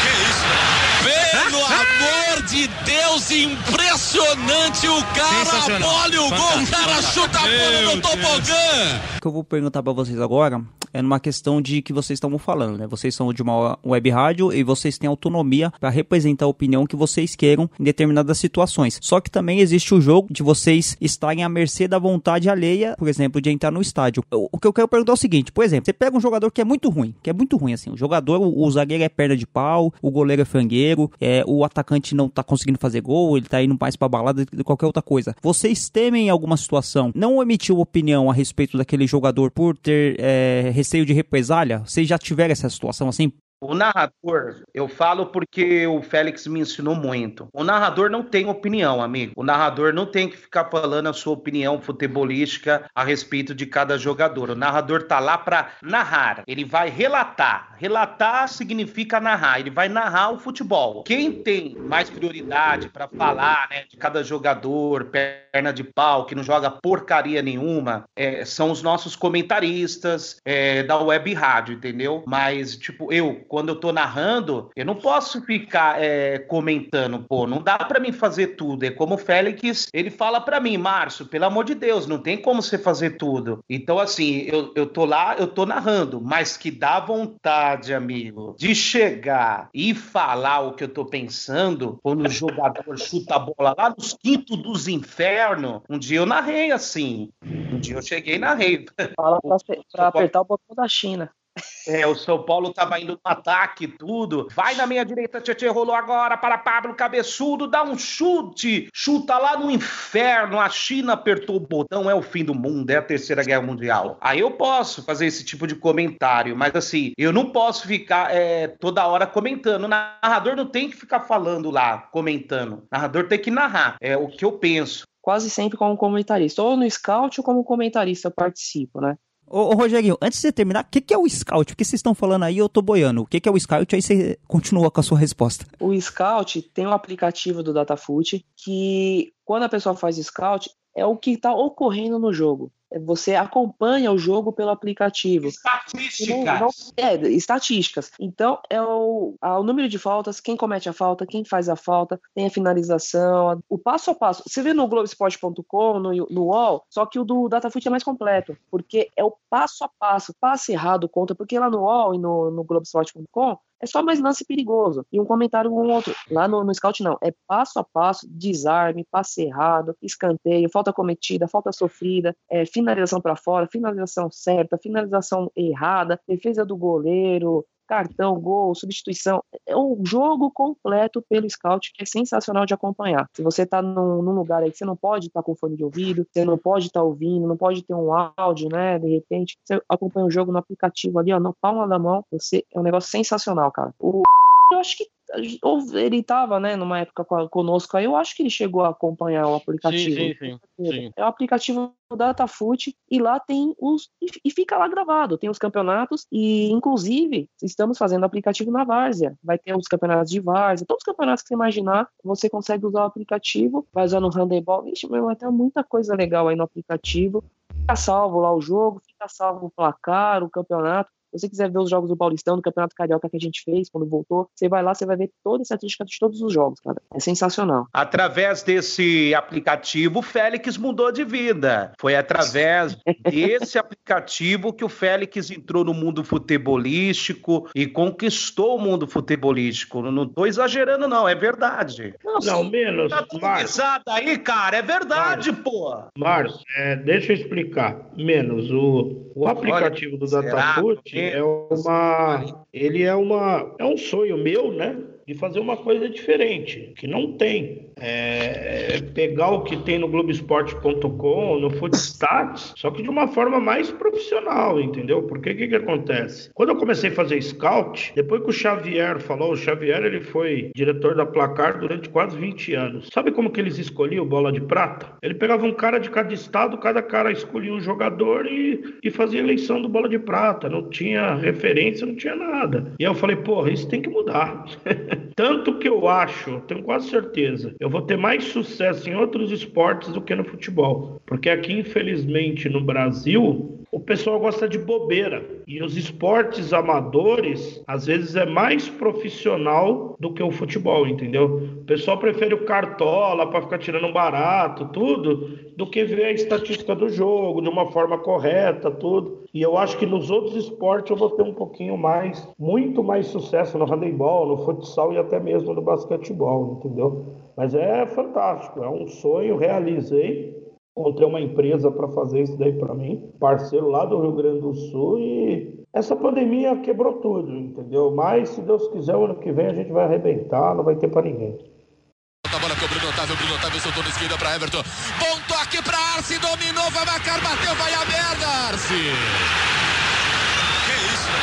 Que isso? Pelo amor de Deus, impressionante o cara, olha o gol, o cara chuta a bola no tobogã. O que eu vou perguntar pra vocês agora é numa questão de que vocês estavam falando, né? Vocês são de uma web rádio e vocês têm autonomia pra representar a opinião que vocês queiram em determinadas situações. Só que também existe o jogo de vocês estarem à mercê da vontade alheia, por exemplo, de entrar no estádio. O que eu quero perguntar é o seguinte, por exemplo, você pega um jogador que é muito ruim, que é muito ruim assim, o jogador, o, o zagueiro é perna de pau, o goleiro é frangueiro, é, o atacante não tá conseguindo fazer gol, ele tá indo mais pra balada do que qualquer outra coisa. Vocês temem em alguma situação não emitiu opinião a respeito daquele jogador por ter é, receio de represália? Vocês já tiveram essa situação assim? O narrador, eu falo porque o Félix me ensinou muito. O narrador não tem opinião, amigo. O narrador não tem que ficar falando a sua opinião futebolística a respeito de cada jogador. O narrador tá lá para narrar. Ele vai relatar. Relatar significa narrar. Ele vai narrar o futebol. Quem tem mais prioridade para falar, né, de cada jogador, perna de pau, que não joga porcaria nenhuma, é, são os nossos comentaristas é, da web rádio, entendeu? Mas, tipo, eu, quando eu tô narrando, eu não posso ficar é, comentando, pô, não dá pra mim fazer tudo. É como o Félix, ele fala pra mim, Márcio, pelo amor de Deus, não tem como você fazer tudo. Então, assim, eu, eu tô lá, eu tô narrando, mas que dá vontade, amigo, de chegar e falar o que eu tô pensando, quando o jogador chuta a bola lá nos quintos dos infernos. Um dia eu narrei assim. Um dia eu cheguei e narrei. Fala pra, pra apertar o botão da China. É, o São Paulo tava indo no ataque tudo. Vai na minha direita, Tietchan rolou agora para Pablo Cabeçudo, dá um chute, chuta lá no inferno. A China apertou o botão, é o fim do mundo, é a terceira guerra mundial. Aí eu posso fazer esse tipo de comentário, mas assim, eu não posso ficar é, toda hora comentando. O narrador não tem que ficar falando lá, comentando. O narrador tem que narrar. É o que eu penso. Quase sempre como comentarista. Ou no scout ou como comentarista eu participo, né? Ô, ô Rogerinho, antes de terminar, o que, que é o scout? O que vocês estão falando aí, eu tô boiando. O que, que é o scout? Aí você continua com a sua resposta. O Scout tem um aplicativo do Datafoot que, quando a pessoa faz Scout, é o que está ocorrendo no jogo. Você acompanha o jogo pelo aplicativo. Estatísticas. Não- é, estatísticas. Então, é o, o número de faltas, quem comete a falta, quem faz a falta, tem a finalização, a- o passo a passo. Você vê no Globoesporte.com, no, no UOL, só que o do Datafoot é mais completo, porque é o passo a passo. Passe errado conta, porque lá no UOL e no, no Globoesporte.com é só mais lance perigoso. E um comentário um outro. Lá no, no Scout não. É passo a passo, desarme, passe errado, escanteio, falta cometida, falta sofrida, é, finalização para fora, finalização certa, finalização errada, defesa do goleiro, cartão, gol, substituição. É um jogo completo pelo Scout que é sensacional de acompanhar. Se você está num, num lugar aí que você não pode estar com fone de ouvido, você não pode estar ouvindo, não pode ter um áudio, né? De repente, você acompanha o jogo no aplicativo ali, ó, na palma da mão. Você é um negócio sensacional, cara. O eu acho que estava, né, numa época co- conosco aí, eu acho que ele chegou a acompanhar o aplicativo. Sim, sim, sim. sim. É o aplicativo Datafoot e lá tem os. E fica lá gravado, tem os campeonatos e, inclusive, estamos fazendo aplicativo na Várzea. Vai ter os campeonatos de Várzea, todos os campeonatos que você imaginar, você consegue usar o aplicativo, vai usar no handebol. Vixe, meu, irmão, tem muita coisa legal aí no aplicativo. Fica salvo lá o jogo, fica salvo o placar, o campeonato. Se você quiser ver os jogos do Paulistão, do Campeonato Carioca que a gente fez quando voltou, você vai lá, você vai ver toda a estatística de todos os jogos, cara. É sensacional. Através desse aplicativo, o Félix mudou de vida. Foi através desse aplicativo que o Félix entrou no mundo futebolístico e conquistou o mundo futebolístico. Não estou exagerando, não, é verdade. Não, menos. Tá pesado aí, cara, é verdade, pô. Márcio, é, deixa eu explicar. Menos o, o aplicativo do será? É uma. Ele é uma. É um sonho meu, né? De fazer uma coisa diferente, que não tem. é, pegar o que tem no Globoesporte.com, no Footstats, só que de uma forma mais profissional, entendeu? Porque o que, que acontece? Quando eu comecei a fazer scout, depois que o Xavier falou, o Xavier ele foi diretor da Placar durante quase 20 anos. Sabe como que eles escolhiam bola de prata? Ele pegava um cara de cada estado, cada cara escolhia um jogador e, e fazia eleição do bola de prata. Não tinha referência, não tinha nada. E aí eu falei, porra, isso tem que mudar. Tanto que eu acho, tenho quase certeza, eu vou ter mais sucesso em outros esportes do que no futebol. Porque aqui, infelizmente, no Brasil, o pessoal gosta de bobeira. E os esportes amadores, às vezes, é mais profissional do que o futebol, entendeu? O pessoal prefere o cartola para ficar tirando barato, tudo, do que ver a estatística do jogo de uma forma correta, tudo. E eu acho que nos outros esportes eu vou ter um pouquinho mais, muito mais sucesso no handebol, no futsal e até mesmo no basquetebol, entendeu? Mas é fantástico, é um sonho, realizei. Encontrei uma empresa para fazer isso daí para mim, parceiro lá do Rio Grande do Sul e essa pandemia quebrou tudo, entendeu? Mas se Deus quiser, o ano que vem a gente vai arrebentar, não vai ter para ninguém. A bola com o Bruno Otávio, Bruno Otávio soltou na esquerda para Everton. Bom toque para Arce, dominou, vai marcar, bateu, vai a merda, Arce. Que isso?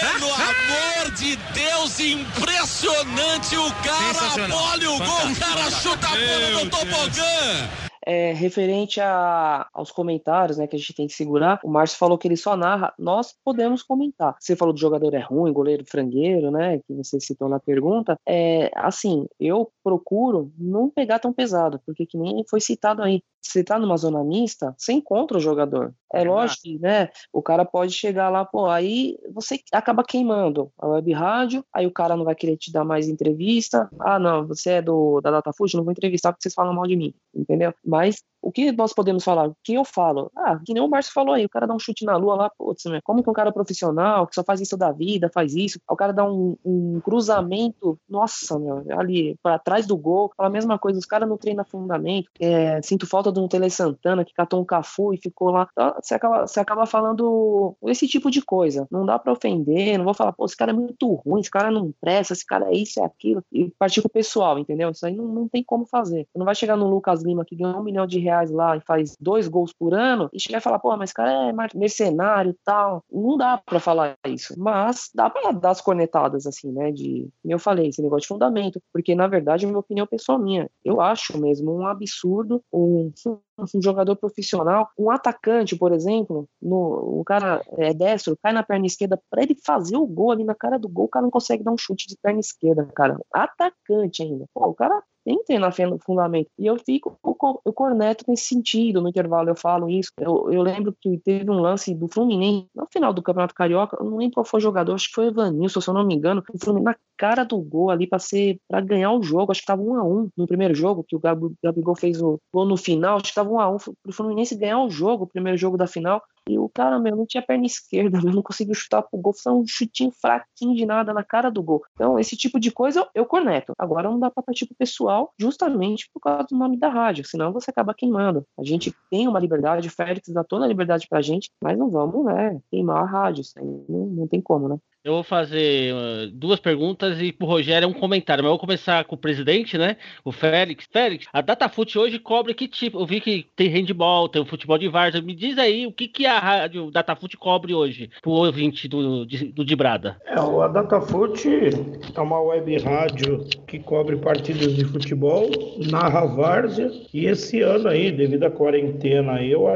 Pelo amor de Deus, impressionante o cara, olha o gol, o cara chuta a bola no tobogã. É, referente a, aos comentários, né, que a gente tem que segurar, o Márcio falou que ele só narra, nós podemos comentar. Você falou do jogador é ruim, goleiro frangueiro, né, que você citou na pergunta. É, assim, eu procuro não pegar tão pesado, porque que nem foi citado aí, você tá numa zona mista, você encontra o jogador. É lógico que, né, o cara pode chegar lá, pô, aí você acaba queimando a web rádio, aí o cara não vai querer te dar mais entrevista. Ah, não, você é do da DataFood, não vou entrevistar porque vocês falam mal de mim, entendeu? Mas o que nós podemos falar? O que eu falo? Ah, que nem o Márcio falou aí, o cara dá um chute na lua lá, putz, né? como que um cara profissional, que só faz isso da vida, faz isso, o cara dá um, um cruzamento, nossa, meu, ali, para trás do gol, a mesma coisa, os caras não treinam fundamento, é, sinto falta de um Tele Santana que catou um Cafu e ficou lá, então, você acaba, você acaba falando esse tipo de coisa, não dá para ofender, não vou falar, pô, esse cara é muito ruim, esse cara não presta, esse cara é isso, é aquilo, e partir com o pessoal, entendeu? Isso aí não, não tem como fazer. Você não vai chegar no Lucas Lima que ganhou um milhão de reais reais lá e faz dois gols por ano, e chegar e falar, pô, mas cara é mercenário tal. Não dá para falar isso. Mas dá para dar as cornetadas, assim, né? De, como eu falei, esse negócio de fundamento. Porque, na verdade, é uma opinião pessoal minha. Eu acho mesmo um absurdo um, um jogador profissional, um atacante, por exemplo, no, o cara é destro, cai na perna esquerda, para ele fazer o gol ali na cara do gol, o cara não consegue dar um chute de perna esquerda, cara. Atacante ainda. Pô, o cara tem que treinar fundamento. E eu fico, eu corneto nesse sentido, no intervalo eu falo isso. Eu, eu lembro que teve um lance do Fluminense, no final do Campeonato Carioca, eu não lembro qual foi o jogador, acho que foi o Evanilson, se eu não me engano, o Fluminense na cara do gol ali para ser para ganhar o jogo, acho que tava um a um no primeiro jogo, que o Gabigol fez o gol no final, acho que tava um a um pro Fluminense ganhar o jogo, o primeiro jogo da final. E o cara, meu, não tinha perna esquerda, meu, não conseguiu chutar pro gol, foi um chutinho fraquinho de nada na cara do gol. Então, esse tipo de coisa eu corneto. Agora não dá pra partir pro pessoal, justamente por causa do nome da rádio, senão você acaba queimando. A gente tem uma liberdade, o Félix dá toda a liberdade pra gente, mas não vamos, né, queimar a rádio, isso aí não, não tem como, né? Eu vou fazer uh, duas perguntas e pro Rogério é um comentário. Mas eu vou começar com o presidente, né? O Félix. Félix, a Datafute hoje cobre que tipo? Eu vi que tem handball, tem o futebol de várzea. Me diz aí o que, que a rádio Datafute cobre hoje pro ouvinte do, do Dibrada. É, a Datafute é uma web rádio que cobre partidas de futebol, narra várzea. E esse ano aí, devido à quarentena, eu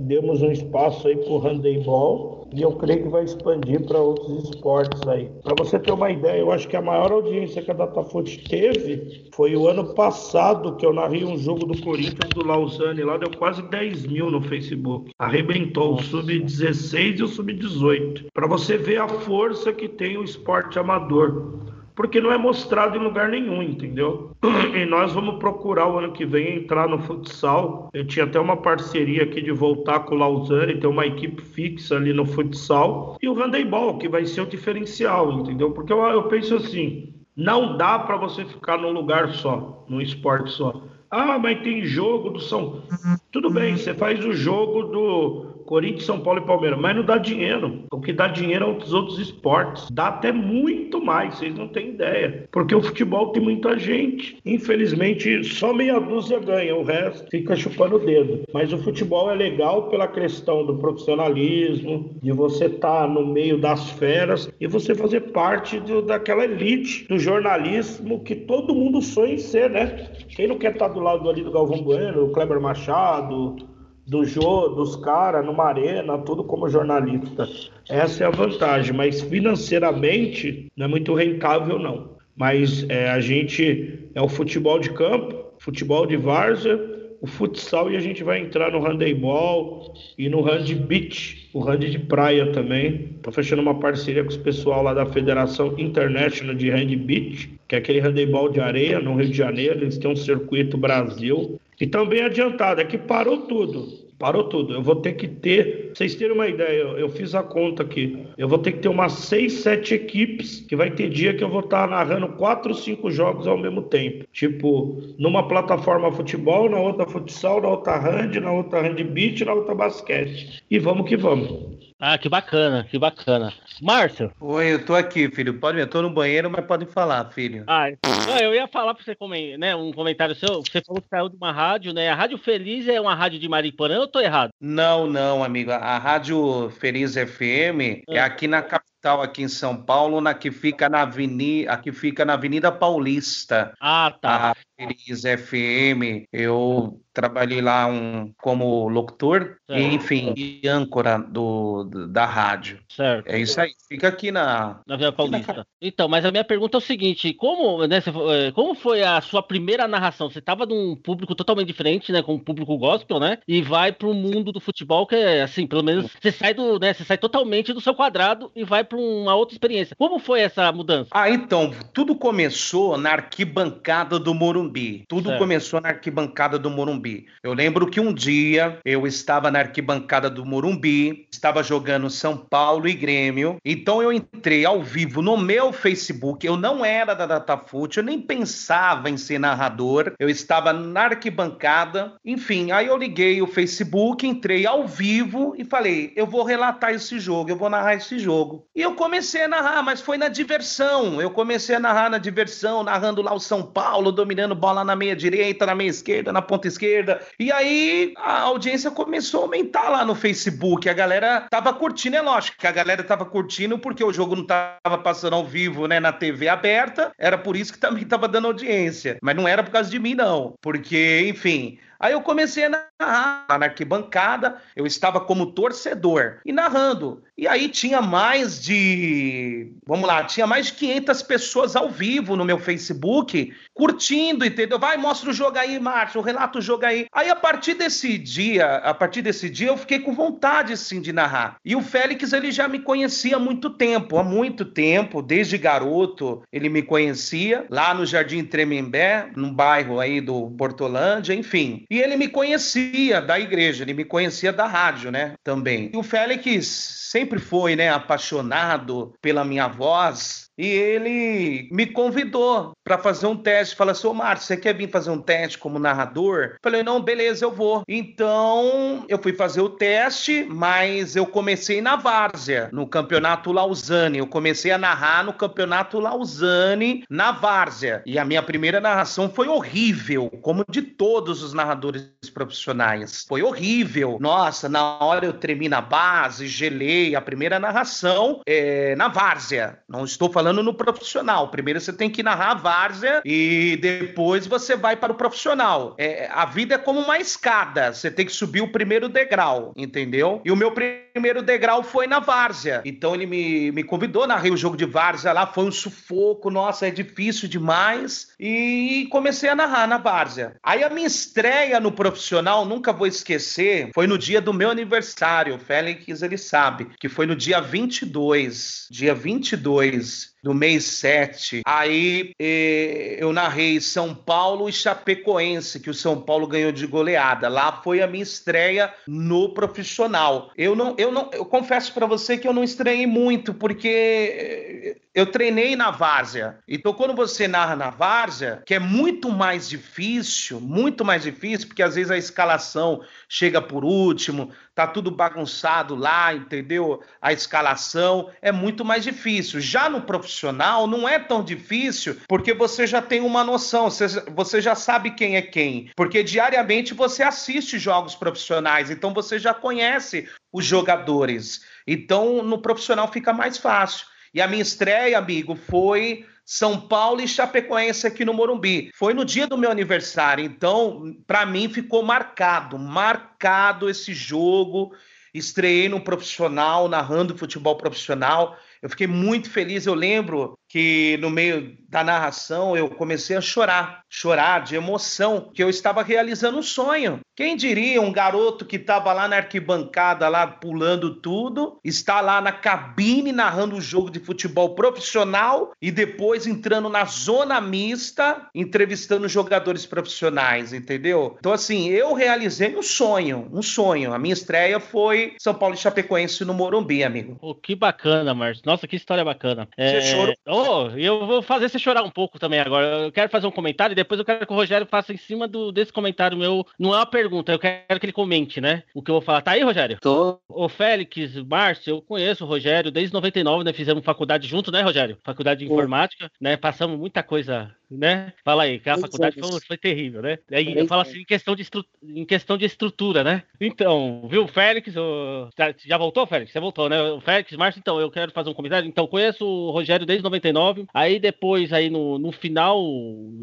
demos um espaço aí pro handebol e eu creio que vai expandir para outros esportes aí. Para você ter uma ideia, eu acho que a maior audiência que a Datafoot teve foi o ano passado que eu narrei um jogo do Corinthians do Lausanne lá, deu quase 10 mil no Facebook. Arrebentou o sub-16 e o sub-18. Para você ver a força que tem o esporte amador porque não é mostrado em lugar nenhum, entendeu? E nós vamos procurar o ano que vem entrar no futsal. Eu tinha até uma parceria aqui de voltar com o Lausanne, ter uma equipe fixa ali no futsal. E o handebol, que vai ser o diferencial, entendeu? Porque eu, eu penso assim, não dá para você ficar num lugar só, num esporte só. Ah, mas tem jogo do São. Tudo bem, você faz o jogo do Corinthians, São Paulo e Palmeiras, mas não dá dinheiro. O que dá dinheiro é os outros esportes. Dá até muito mais, vocês não têm ideia. Porque o futebol tem muita gente. Infelizmente, só meia dúzia ganha, o resto fica chupando o dedo. Mas o futebol é legal pela questão do profissionalismo, de você estar tá no meio das feras e você fazer parte do, daquela elite do jornalismo que todo mundo sonha em ser, né? Quem não quer estar tá do lado ali do Galvão Bueno, do Kleber Machado, do Jô, dos caras, numa arena, tudo como jornalista. Essa é a vantagem, mas financeiramente não é muito rentável, não. Mas é, a gente é o futebol de campo, futebol de várzea, o futsal e a gente vai entrar no handebol e no hand beach, o hand de praia também. Tô fechando uma parceria com os pessoal lá da Federação International de Hand Beach, que é aquele handebol de areia no Rio de Janeiro. Eles têm um circuito Brasil. E também adiantado, é que parou tudo parou tudo. Eu vvou ter que ter, vocês terem uma ideia, eu, eu, fiz a conta aqui. Eu vou ter que ter umas 6, 7 equipes, que vai ter dia que eu vou estar narrando 4, 5 jogos ao mesmo tempo. Tipo, numa plataforma futebol, na outra futsal, na outra hand, na outra hand beat, na outra basquete. E vamos que vamos. Ah, que bacana, que bacana. Márcio? Oi, eu tô aqui, filho. Pode vir, eu tô no banheiro, mas pode falar, filho. Ah, não, eu ia falar pra você, né, um comentário seu. Você falou que saiu de uma rádio, né? A Rádio Feliz é uma rádio de Mariporã, eu tô errado? Não, não, amigo. A Rádio Feliz FM é ah. é aqui na capital, aqui em São Paulo, na que fica na Avenida, aqui fica na Avenida Paulista. Ah, tá. A Feliz FM, eu trabalhei lá um, como locutor certo. e, enfim, e âncora do, da rádio. Certo. É isso aí. Fica aqui na... Na Vila Paulista. Na... Então, mas a minha pergunta é o seguinte, como, né, é, como foi a sua primeira narração? Você estava num público totalmente diferente, né, com o público gospel, né, e vai para o mundo do futebol que é, assim, pelo menos, você sai do, né, você sai totalmente do seu quadrado e vai para uma outra experiência. Como foi essa mudança? Ah, então, tudo começou na arquibancada do Morumbi. Tudo certo. começou na arquibancada do Morumbi. Eu lembro que um dia eu estava na arquibancada do Morumbi, estava jogando São Paulo e Grêmio, então eu entrei ao vivo no meu Facebook. Eu não era da Datafute, eu nem pensava em ser narrador, eu estava na arquibancada. Enfim, aí eu liguei o Facebook, entrei ao vivo e falei: eu vou relatar esse jogo, eu vou narrar esse jogo. E eu comecei a narrar, mas foi na diversão. Eu comecei a narrar na diversão, narrando lá o São Paulo, dominando bola na meia direita, na meia esquerda, na ponta esquerda. E aí a audiência começou a aumentar lá no Facebook. A galera tava curtindo, é lógico que a galera tava curtindo porque o jogo não tava passando ao vivo, né, na TV aberta. Era por isso que também tava dando audiência. Mas não era por causa de mim, não. Porque, enfim, Aí eu comecei a narrar na arquibancada, eu estava como torcedor e narrando. E aí tinha mais de, vamos lá, tinha mais de 500 pessoas ao vivo no meu Facebook curtindo, entendeu? Vai, mostra o jogo aí, Márcio, relata o jogo aí. Aí a partir desse dia, a partir desse dia eu fiquei com vontade sim de narrar. E o Félix ele já me conhecia há muito tempo, há muito tempo, desde garoto ele me conhecia lá no Jardim Tremembé, num bairro aí do Portolândia, enfim. E ele me conhecia da igreja, ele me conhecia da rádio, né? Também. E o Félix sempre foi, né, apaixonado pela minha voz, e ele me convidou para fazer um teste. Falou assim: Ô Márcio, você quer vir fazer um teste como narrador? Falei: não, beleza, eu vou. Então eu fui fazer o teste, mas eu comecei na várzea, no campeonato Lausanne. Eu comecei a narrar no campeonato Lausanne, na várzea. E a minha primeira narração foi horrível, como de todos os narradores profissionais. Foi horrível. Nossa, na hora eu tremi na base, gelei. A primeira narração é na várzea. Não estou falando falando no profissional. Primeiro você tem que narrar a várzea e depois você vai para o profissional. É, a vida é como uma escada. Você tem que subir o primeiro degrau, entendeu? E o meu primeiro degrau foi na várzea. Então ele me, me convidou, narrei o jogo de várzea lá. Foi um sufoco, nossa, é difícil demais. E comecei a narrar na várzea. Aí a minha estreia no profissional, nunca vou esquecer, foi no dia do meu aniversário. O Félix, ele sabe, que foi no dia 22. Dia 22 do mês 7. Aí eh, eu narrei São Paulo e Chapecoense, que o São Paulo ganhou de goleada. Lá foi a minha estreia no profissional. Eu não, eu não, eu confesso para você que eu não estranhei muito, porque eu treinei na várzea. Então, quando você narra na várzea, que é muito mais difícil, muito mais difícil, porque às vezes a escalação chega por último, tá tudo bagunçado lá, entendeu? A escalação é muito mais difícil. Já no profissional não é tão difícil, porque você já tem uma noção, você, já sabe quem é quem, porque diariamente você assiste jogos profissionais, então você já conhece os jogadores. Então, no profissional fica mais fácil. E a minha estreia, amigo, foi São Paulo e Chapecoense aqui no Morumbi. Foi no dia do meu aniversário. Então, para mim ficou marcado, marcado esse jogo. Estreiei no profissional, narrando futebol profissional. Eu fiquei muito feliz. Eu lembro que no meio da narração eu comecei a chorar, chorar de emoção, que eu estava realizando um sonho. Quem diria um garoto que estava lá na arquibancada, lá pulando tudo, está lá na cabine narrando um jogo de futebol profissional e depois entrando na zona mista, entrevistando jogadores profissionais, entendeu? Então assim, eu realizei um sonho, um sonho. A minha estreia foi São Paulo e Chapecoense no Morumbi, amigo. Pô, que bacana, Márcio. Nossa, que história bacana. Você chorou? Oh, eu vou fazer você chorar um pouco também agora. Eu quero fazer um comentário e depois eu quero que o Rogério faça em cima do, desse comentário meu. Não é uma pergunta, eu quero que ele comente, né? O que eu vou falar. Tá aí, Rogério? Tô. O Félix, Márcio, eu conheço o Rogério desde 99, né? Fizemos faculdade junto, né, Rogério? Faculdade de informática, né? Passamos muita coisa, né? Fala aí, que a Três faculdade foi, foi terrível, né? Aí eu falo assim em questão de, em questão de estrutura, né? Então, viu, Félix? o- Já, voltou, Félix? Você voltou, né? O Félix, Márcio, então, eu quero fazer um comentário. Então, conheço o Rogério desde 99. Aí depois, aí no, no final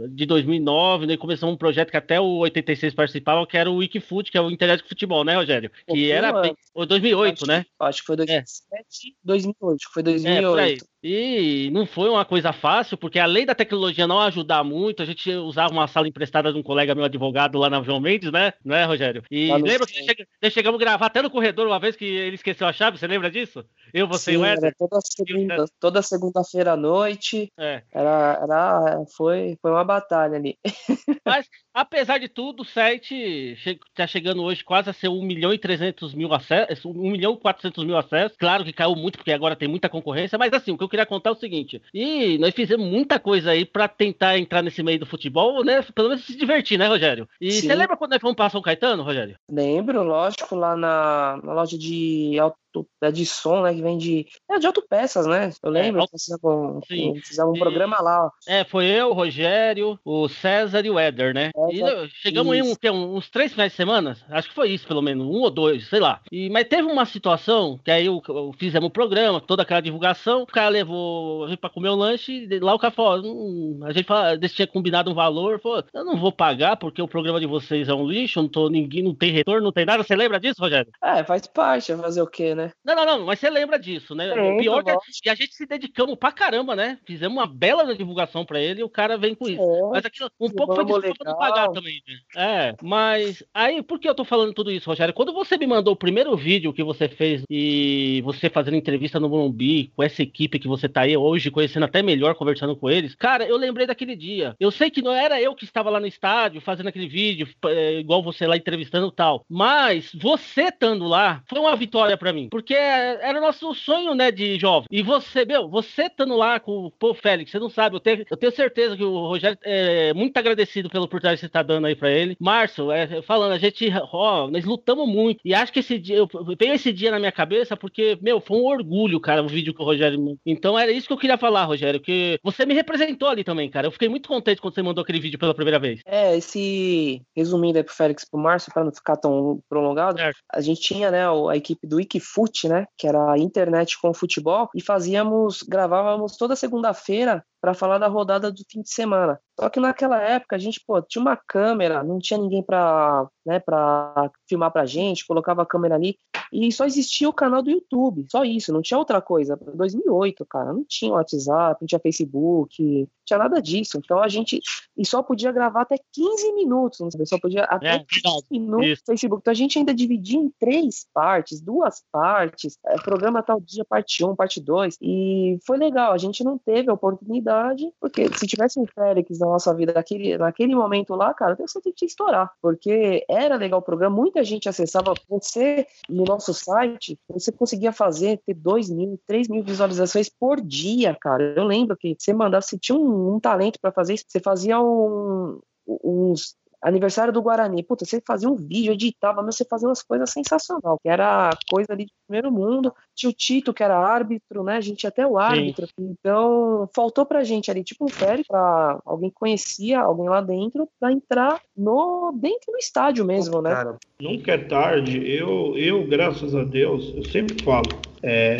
de 2009, né, começamos um projeto que até o 86 participava, que era o Wikifoot, que é o Internet de Futebol, né, Rogério? Que era bem... antes. o 2008, acho, né? Acho que foi 2007, 2008. Acho que foi É, por aí. 2008. E não foi uma coisa fácil, porque além da tecnologia não ajudar muito, a gente usava uma sala emprestada de um colega meu advogado lá na João Mendes, né? Não é, Rogério? E no lembra que nós chegamos a gravar até no corredor uma vez que ele esqueceu a chave, você lembra disso? Eu, você e Sim, o era Éder? toda segunda, toda segunda-feira à noite. É. Era, era, foi, foi uma batalha ali. Mas, apesar de tudo, o site che tá chegando hoje quase a ser 1 milhão e 300 mil acessos, 1 milhão e 400 mil acessos. Claro que caiu muito, porque agora tem muita concorrência, mas assim, o que eu queria contar é o seguinte, e nós fizemos muita coisa aí pra tentar entrar nesse meio do futebol, né, pelo menos se divertir, né, Rogério? E Sim. você lembra quando nós fomos pra São Caetano, Rogério? Lembro, lógico, lá na, na loja de auto, é de som, né? Que vende. É de autopeças, né? Eu lembro, auto- fizemos um, um E- programa lá, ó. É, foi eu, o Rogério, o César e o Éder, né? E Éder, uh, chegamos aí um, isso. que, um- uns três finais de semana, acho que foi isso, pelo menos, um ou dois, sei lá. E, mas teve uma situação que aí eu, eu fizemos o programa, toda aquela divulgação, o cara levou a gente pra comer o lanche, e lá o cara falou, "Hum", a gente fala, tinha combinado um valor, falou, eu não vou pagar porque o programa de vocês é um lixo, não tô, ninguém, não tem retorno, não tem nada. Você lembra disso, Rogério? É, faz parte, fazer o quê, né? Não, não, não, mas você lembra disso, né? O pior que lógico. e a gente se dedicamos pra caramba, né? Fizemos uma bela divulgação pra ele e o cara vem com isso. É, Mas aquilo, um pouco foi desculpa não legal. pagar também, né? É, mas aí, por que eu tô falando tudo isso, Rogério? Quando você me mandou o primeiro vídeo que você fez e você fazendo entrevista no Morumbi com essa equipe que você tá aí hoje, conhecendo até melhor, conversando com eles, cara, eu lembrei daquele dia. Eu sei que não era eu que estava lá no estádio fazendo aquele vídeo, é, igual você lá entrevistando e tal, mas você estando lá foi uma vitória pra mim, porque era o nosso sonho, né, de jovem. E você, meu, você estando lá com o Pô Félix, você não sabe, eu tenho, eu tenho certeza que o Rogério é muito agradecido pela oportunidade que você tá dando aí pra ele. Márcio, é, falando, a gente, ó, nós lutamos muito. E acho que esse dia, eu tenho esse dia na minha cabeça porque, meu, foi um orgulho, cara, o vídeo que o Rogério. Então era isso que eu queria falar, Rogério, que você me representou ali também, cara. Eu fiquei muito contente quando você mandou aquele vídeo pela primeira vez. É, esse resumindo aí pro Félix e pro Márcio, para não ficar tão prolongado, Certo. a gente tinha, né, a equipe do Wikifoot, né, que era a internet com futebol, e fazíamos, gravávamos toda segunda-feira para falar da rodada do fim de semana. Só que naquela época a gente, pô, tinha uma câmera, não tinha ninguém para, né, para filmar pra gente, colocava a câmera ali e só existia o canal do YouTube, só isso, não tinha outra coisa. 2008, cara, não tinha WhatsApp, não tinha Facebook, não tinha nada disso. Então a gente e só podia gravar até 15 minutos, não sabe? Só podia até É, 15 verdade. minutos Isso. no Facebook. Então a gente ainda dividia em três partes, duas partes, é, programa tal dia, parte 1, parte 2, e foi legal. A gente não teve a oportunidade oportunidade, porque se tivesse um Félix na nossa vida naquele, naquele momento lá, cara, eu tenho certeza que estourar, porque era legal o programa, muita gente acessava você no nosso site, você conseguia fazer, ter 2 mil, 3 mil visualizações por dia, cara. Eu lembro que você mandasse, tinha um, um talento para fazer isso, você fazia um, uns aniversário do Guarani, puta, você fazia um vídeo, editava, mas você fazia umas coisas sensacional, que era coisa ali de primeiro mundo. Tinha o Tito, que era árbitro, né? A gente tinha até o árbitro. Sim. Então, faltou pra gente ali, tipo um férias, pra alguém que conhecia alguém lá dentro, pra entrar no dentro do estádio mesmo, né? Cara, nunca é tarde. Eu, eu, graças a Deus, eu sempre falo, é,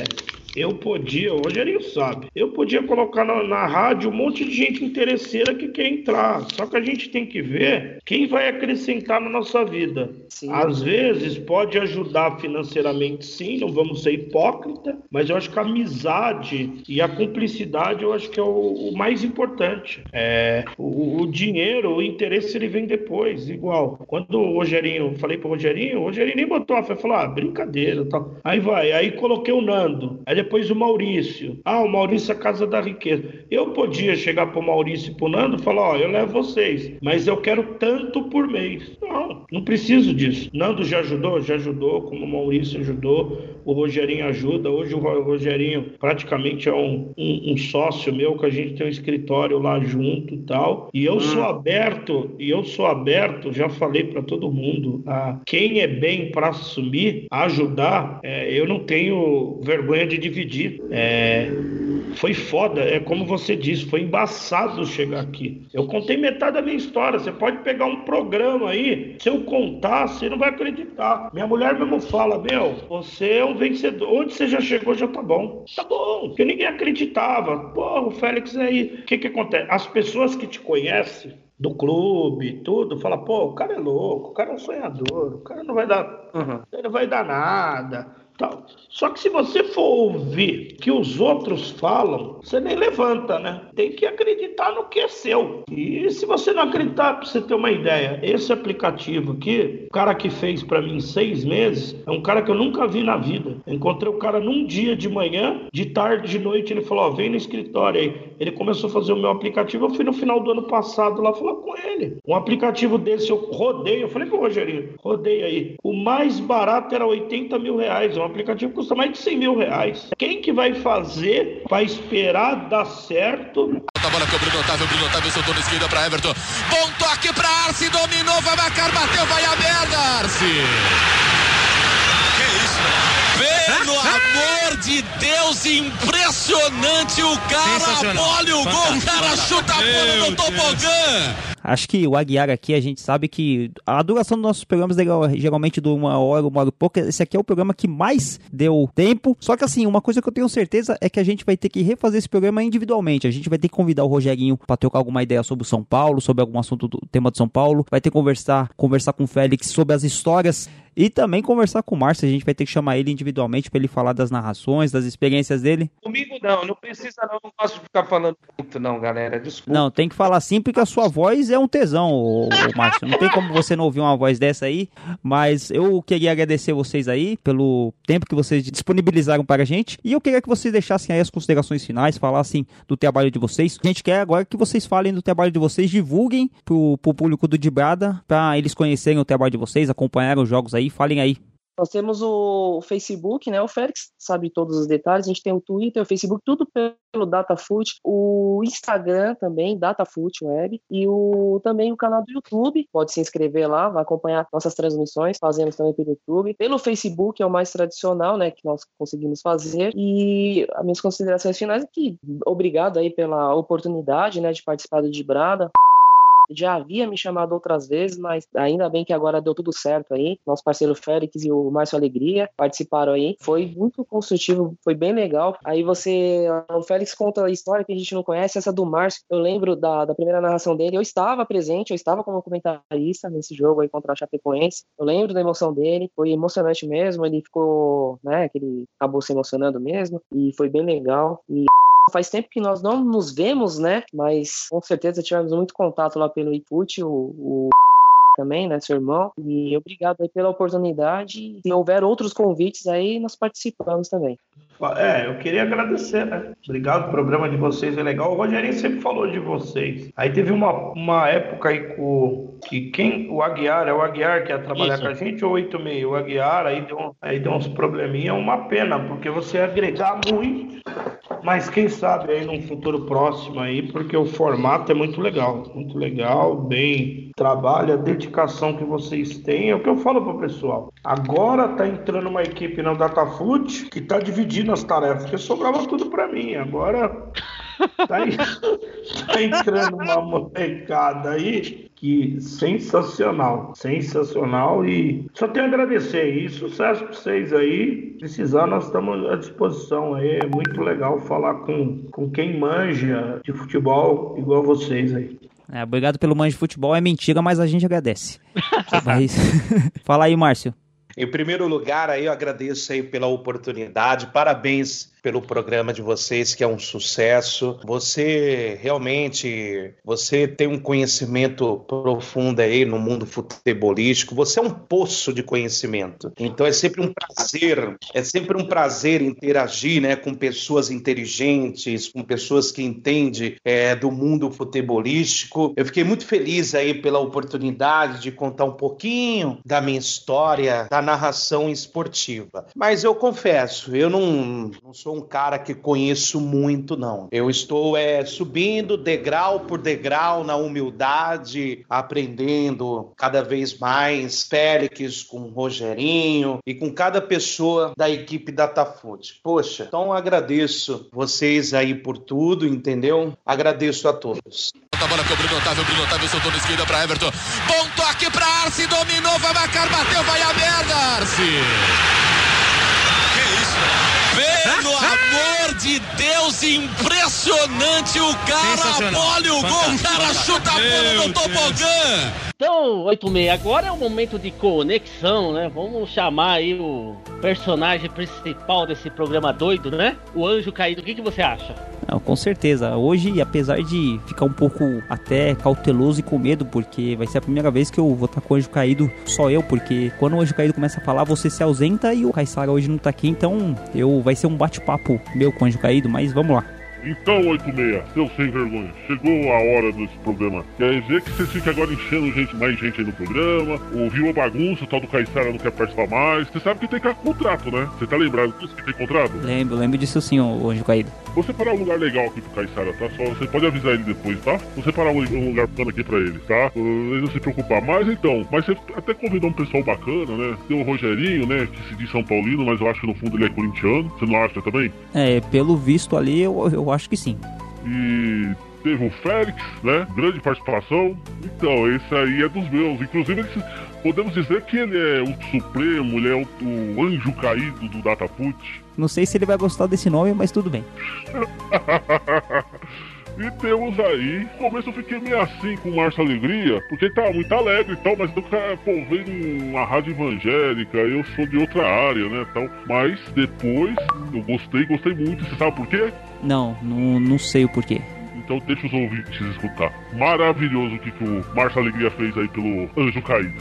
eu podia, o Rogerinho sabe, eu podia colocar na, na, rádio um monte de gente interesseira que quer entrar. Só que a gente tem que ver quem vai acrescentar na nossa vida. Sim. Às vezes pode ajudar financeiramente, sim, não vamos ser hipócrita, mas eu acho que a amizade e a cumplicidade eu acho que é o, o mais importante. É, o, o, dinheiro, o interesse ele vem depois, igual. Quando o Rogerinho, falei pro Rogerinho, o Rogerinho nem botou a fé, falou, ah, brincadeira, tal. Aí vai, aí coloquei o Nando. Aí depois o Maurício. Ah, o Maurício é a casa da riqueza. Eu podia chegar pro Maurício e pro Nando e falar, ó, oh, eu levo vocês, mas eu quero tanto por mês. Não, não preciso disso. Nando já ajudou? Já ajudou, como o Maurício ajudou, o Rogerinho ajuda. Hoje o Rogerinho praticamente é um, um, um sócio meu, que a gente tem um escritório lá junto e tal. E eu sou hum. aberto, e eu sou aberto, já falei para todo mundo, a quem é bem para assumir, ajudar, é, eu não tenho vergonha de dividir. É, foi foda, é como você disse, foi embaçado chegar aqui. Eu contei metade da minha história. Você pode pegar um programa aí, se eu contar, você não vai acreditar. Minha mulher mesmo fala: Meu, você é um vencedor. Onde você já chegou já tá bom. Tá bom, porque ninguém acreditava. Pô, o Félix aí. O que que acontece? As pessoas que te conhecem, do clube, tudo, fala, pô, o cara é louco, o cara é um sonhador, o cara não vai dar, uhum. ele não vai dar nada. Tal. Só que se você for ouvir que os outros falam, você nem levanta, né? Tem que acreditar no que é seu. E se você não acreditar, para você ter uma ideia, esse aplicativo aqui, o cara que fez para mim em seis meses, é um cara que eu nunca vi na vida. Eu encontrei o cara num dia de manhã, de tarde, de noite, ele falou: ó, vem no escritório aí. Ele começou a fazer o meu aplicativo, eu fui no final do ano passado lá falar com ele. Um aplicativo desse eu rodei, eu falei pro Rogerinho, rodei aí. O mais barato era 80 mil reais, um aplicativo custa mais de 100 mil reais. Quem que vai fazer, vai esperar dar certo? A bola com o Bruno Otávio, Bruno Otávio soltou na esquerda para Everton. Bom toque para Arce, dominou, vai marcar, bateu, vai a merda, Arce. Que isso, Pelo amor de Deus, impressionante o cara, a bola e o gol, o cara chuta a bola no tobogã. Acho que o Aguiar aqui, a gente sabe que a duração dos nossos programas geralmente dura uma hora, uma hora e pouco. Esse aqui é o programa que mais deu tempo. Só que assim, uma coisa que eu tenho certeza é que a gente vai ter que refazer esse programa individualmente. A gente vai ter que convidar o Rogerinho para trocar alguma ideia sobre o São Paulo, sobre algum assunto do tema de São Paulo. Vai ter que conversar, conversar com o Félix sobre as histórias e também conversar com o Márcio, a gente vai ter que chamar ele individualmente para ele falar das narrações, das experiências dele. Comigo não, não precisa não, não de ficar falando muito não, galera, desculpa. Não, tem que falar sim porque a sua voz é um tesão, ô, ô, Márcio. Não tem como você não ouvir uma voz dessa aí, mas eu queria agradecer vocês aí pelo tempo que vocês disponibilizaram para a gente e eu queria que vocês deixassem aí as considerações finais, falassem do trabalho de vocês. A gente quer agora que vocês falem do trabalho de vocês, divulguem pro, pro público do Dibrada para eles conhecerem o trabalho de vocês, acompanharem os jogos aí aí, falem aí. Nós temos o Facebook, né? O Félix sabe todos os detalhes. A gente tem o Twitter, o Facebook, tudo pelo DataFoot. O Instagram também, DataFoot Web. E o, também o canal do YouTube. Pode se inscrever lá, vai acompanhar nossas transmissões. Fazemos também pelo YouTube. Pelo Facebook, é o mais tradicional, né? Que nós conseguimos fazer. E as minhas considerações finais é que obrigado aí pela oportunidade, né? De participar do Dibrada já havia me chamado outras vezes, mas ainda bem que agora deu tudo certo aí. Nosso parceiro Félix e o Márcio Alegria participaram aí. Foi muito construtivo, foi bem legal. Aí você, o Félix conta a história que a gente não conhece, essa do Márcio. Eu lembro da, da primeira narração dele, eu estava presente, eu estava como comentarista nesse jogo aí contra a Chapecoense. Eu lembro da emoção dele, foi emocionante mesmo. Ele ficou, né, que ele acabou se emocionando mesmo e foi bem legal. E Faz tempo que nós não nos vemos, né? Mas com certeza tivemos muito contato lá pelo IPUT, o, o também, né, seu irmão. E obrigado aí pela oportunidade. Se houver outros convites aí, nós participamos também. É, eu queria agradecer, né? Obrigado, o programa de vocês é legal. O Rogerinho sempre falou de vocês. Aí teve uma, uma época aí com que quem o Aguiar, é o Aguiar que ia trabalhar Isso. com a gente ou 86? O Aguiar, aí deu, aí deu uns probleminha, uma pena, porque você ia agregar muito, mas quem sabe aí num futuro próximo aí, porque o formato é muito legal, muito legal, bem trabalho, a dedicação que vocês têm, é o que eu falo pro pessoal. Agora tá entrando uma equipe na Datafoot que tá dividindo as tarefas, porque sobrava tudo pra mim. Agora tá, tá entrando uma molecada aí que sensacional, sensacional e só tenho a agradecer e sucesso pra vocês aí. Precisar, nós estamos à disposição aí. É muito legal falar com, com quem manja de futebol igual vocês aí. É, obrigado pelo manjo de futebol, é mentira, mas a gente agradece. Mas... Fala aí, Márcio. Em primeiro lugar, aí eu agradeço aí pela oportunidade. Parabéns pelo programa de vocês, que é um sucesso. Você realmente, você tem um conhecimento profundo aí no mundo futebolístico. Você é um poço de conhecimento. Então é sempre um prazer, é sempre um prazer interagir, né, com pessoas inteligentes, com pessoas que entendem é, do mundo futebolístico. Eu fiquei muito feliz aí pela oportunidade de contar um pouquinho da minha história, da narração esportiva. Mas eu confesso, eu não, não sou um cara que conheço muito, não. Eu estou é, subindo degrau por degrau na humildade, aprendendo cada vez mais. Félix com Rogerinho e com cada pessoa da equipe Datafoot. Poxa, então agradeço vocês aí por tudo, entendeu? Agradeço a todos. A bola com o Bruno Otávio, Bruno Otávio soltou na esquerda para Everton. Bom toque para Arce, dominou, vai marcar, bateu, vai a merda, Arce. Amor de Deus, impressionante o cara, olha o gol, o cara chuta a bola no tobogã. Então, 86, agora é o momento de conexão, né? Vamos chamar aí o personagem principal desse programa doido, né? O Anjo Caído. O que, que você acha? Não, com certeza. Hoje, apesar de ficar um pouco até cauteloso e com medo, porque vai ser a primeira vez que eu vou estar com o anjo caído, só eu, porque quando o anjo caído começa a falar, você se ausenta e o Caissara hoje não tá aqui, então eu vai ser um bate-papo meu com o anjo caído, mas vamos lá. Então, 86, seu sem vergonha, chegou a hora desse programa. Quer dizer que você fica agora enchendo gente, mais gente aí no programa, ouviu a bagunça, o tal do Caissara não quer participar mais. Você sabe que tem que contrato, né? Você tá lembrado disso que tem contrato? Lembro, lembro disso sim, o anjo caído. Vou separar um lugar legal aqui pro Caissara, tá? Só você pode avisar ele depois, tá? Vou separar um, lugar bacana aqui pra ele, tá? Ele não se preocupar. Mas então, mas você até convidou um pessoal bacana, né? Tem o Rogerinho, né? Que se diz São Paulino, mas eu acho que no fundo ele é corintiano. Você não acha também? É, pelo visto ali, eu, eu acho que sim. E teve o Félix, né? Grande participação. Então, esse aí é dos meus. Inclusive, podemos dizer que ele é o supremo, ele é o, o anjo caído do Dataput. Não sei se ele vai gostar desse nome, mas tudo bem. E temos aí, no começo eu fiquei meio assim com o Márcio Alegria, porque ele tava muito alegre e tal, mas o cara, pô, veio numa rádio evangélica, eu sou de outra área, né, tal. Mas depois, eu gostei, gostei muito, você sabe por quê? Não, não, não sei o porquê. Então deixa os ouvintes escutar. Maravilhoso o que, que o Márcio Alegria fez aí pelo Anjo Caído.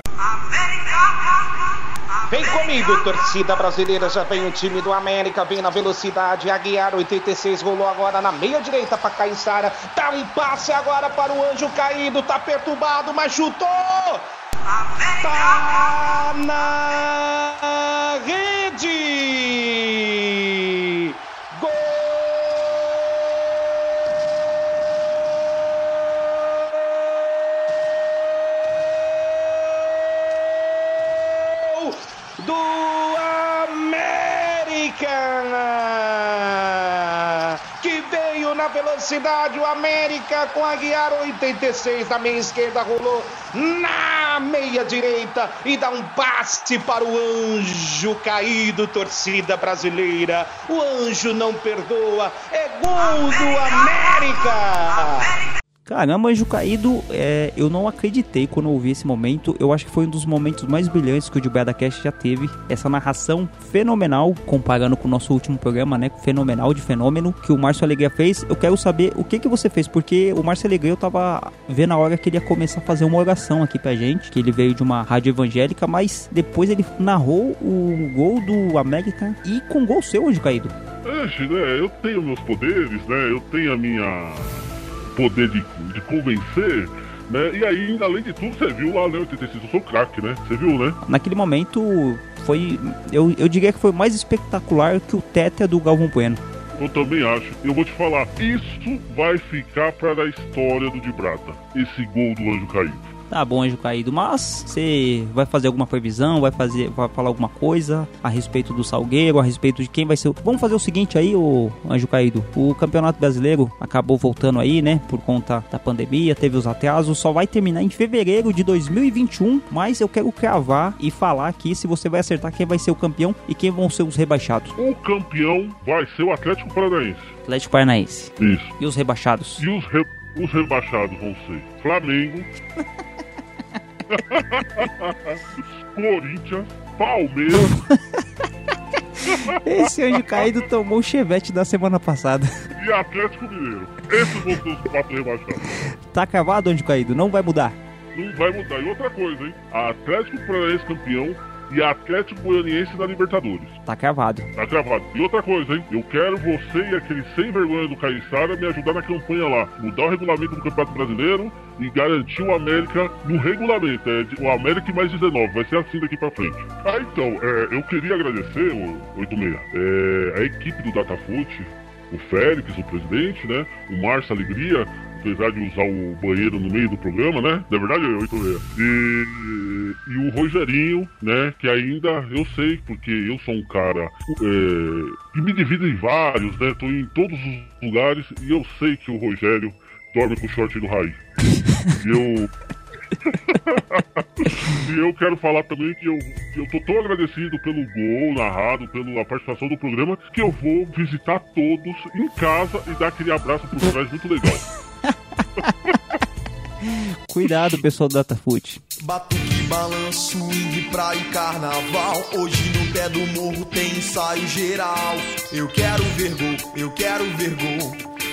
Vem comigo, torcida brasileira. Já vem o time do América, vem na velocidade. Aguiar 86 rolou agora na meia direita para Caissara. Dá um passe agora para o Anjo Caído. Tá perturbado, mas chutou! Tá na rede! Gol do América! Que veio na velocidade, o América com a Guiar 86 na meia esquerda, rolou na meia direita e dá um passe para o anjo caído, torcida brasileira. O anjo não perdoa, é gol do América! Caramba, Anjo Caído, é, eu não acreditei quando ouvi esse momento. Eu acho que foi um dos momentos mais brilhantes que o Gilberto Cast já teve. Essa narração fenomenal, comparando com o nosso último programa, né? Fenomenal de fenômeno que o Márcio Alegria fez. Eu quero saber o que que você fez, porque o Márcio Alegria eu tava vendo a hora que ele ia começar a fazer uma oração aqui pra gente, que ele veio de uma rádio evangélica, mas depois ele narrou o gol do América e com gol seu, Anjo Caído. Antes, né, eu tenho meus poderes, né? Eu tenho a minha poder de, de convencer, né? E aí, além de tudo, você viu lá, né, 86, eu sou craque, né? Você viu, né? Naquele momento foi. Eu, eu diria que foi mais espetacular que o Tétia do Galvão Bueno. Eu também acho. Eu vou te falar, isso vai ficar para a história do de Brata. Esse gol do Anjo Caído. Tá bom, Anjo Caído, mas você vai fazer alguma previsão, vai fazer, vai falar alguma coisa a respeito do Salgueiro, a respeito de quem vai ser. o- Vamos fazer o seguinte aí, o Anjo Caído. O Campeonato Brasileiro acabou voltando aí, né, por conta da pandemia, teve os atrasos, só vai terminar em fevereiro de 2021, mas eu quero cravar e falar aqui se você vai acertar quem vai ser o campeão e quem vão ser os rebaixados. O campeão vai ser o Atlético Paranaense. Atlético Paranaense. Isso. E os rebaixados? E os, re- os rebaixados vão ser Flamengo, Corinthians, Palmeiras Esse Anjo Caído tomou o chevette da semana passada. e Atlético Mineiro. Esses vão ser os quatro rebaixados. Tá cravado, Anjo Caído? Não vai mudar. Não vai mudar. E outra coisa, hein? Atlético Paranaense campeão e Atlético Goianiense na Libertadores. Tá cravado. Tá gravado. E outra coisa, hein? Eu quero você e aquele sem vergonha do Caissara me ajudar na campanha lá. Mudar o regulamento do Campeonato Brasileiro e garantir o América no regulamento. É o América mais 19. Vai ser assim daqui pra frente. Ah, então, é, eu queria agradecer, o 86, é, a equipe do Datafoot, o Félix, o presidente, né? O Márcio Alegria, apesar de usar o banheiro no meio do programa, né? Na verdade, é 86. E, e o Rogerinho, né? Que ainda eu sei, porque eu sou um cara é, que me divido em vários, né? Tô em todos os lugares e eu sei que o Rogério dorme com o short do Raí. E eu. e eu quero falar também que eu, eu tô tão agradecido pelo gol narrado, pela participação do programa, que eu vou visitar todos em casa e dar aquele abraço por trás muito legal. Cuidado, pessoal do Datafoot. Batuque, balanço, swing, praia e carnaval. Hoje no pé do morro tem ensaio geral. Eu quero ver gol, eu quero ver gol.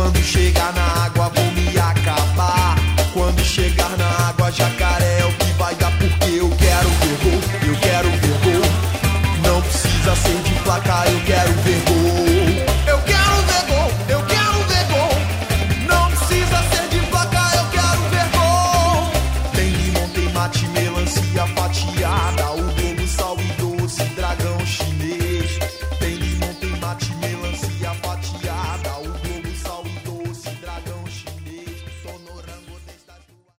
quando chega na água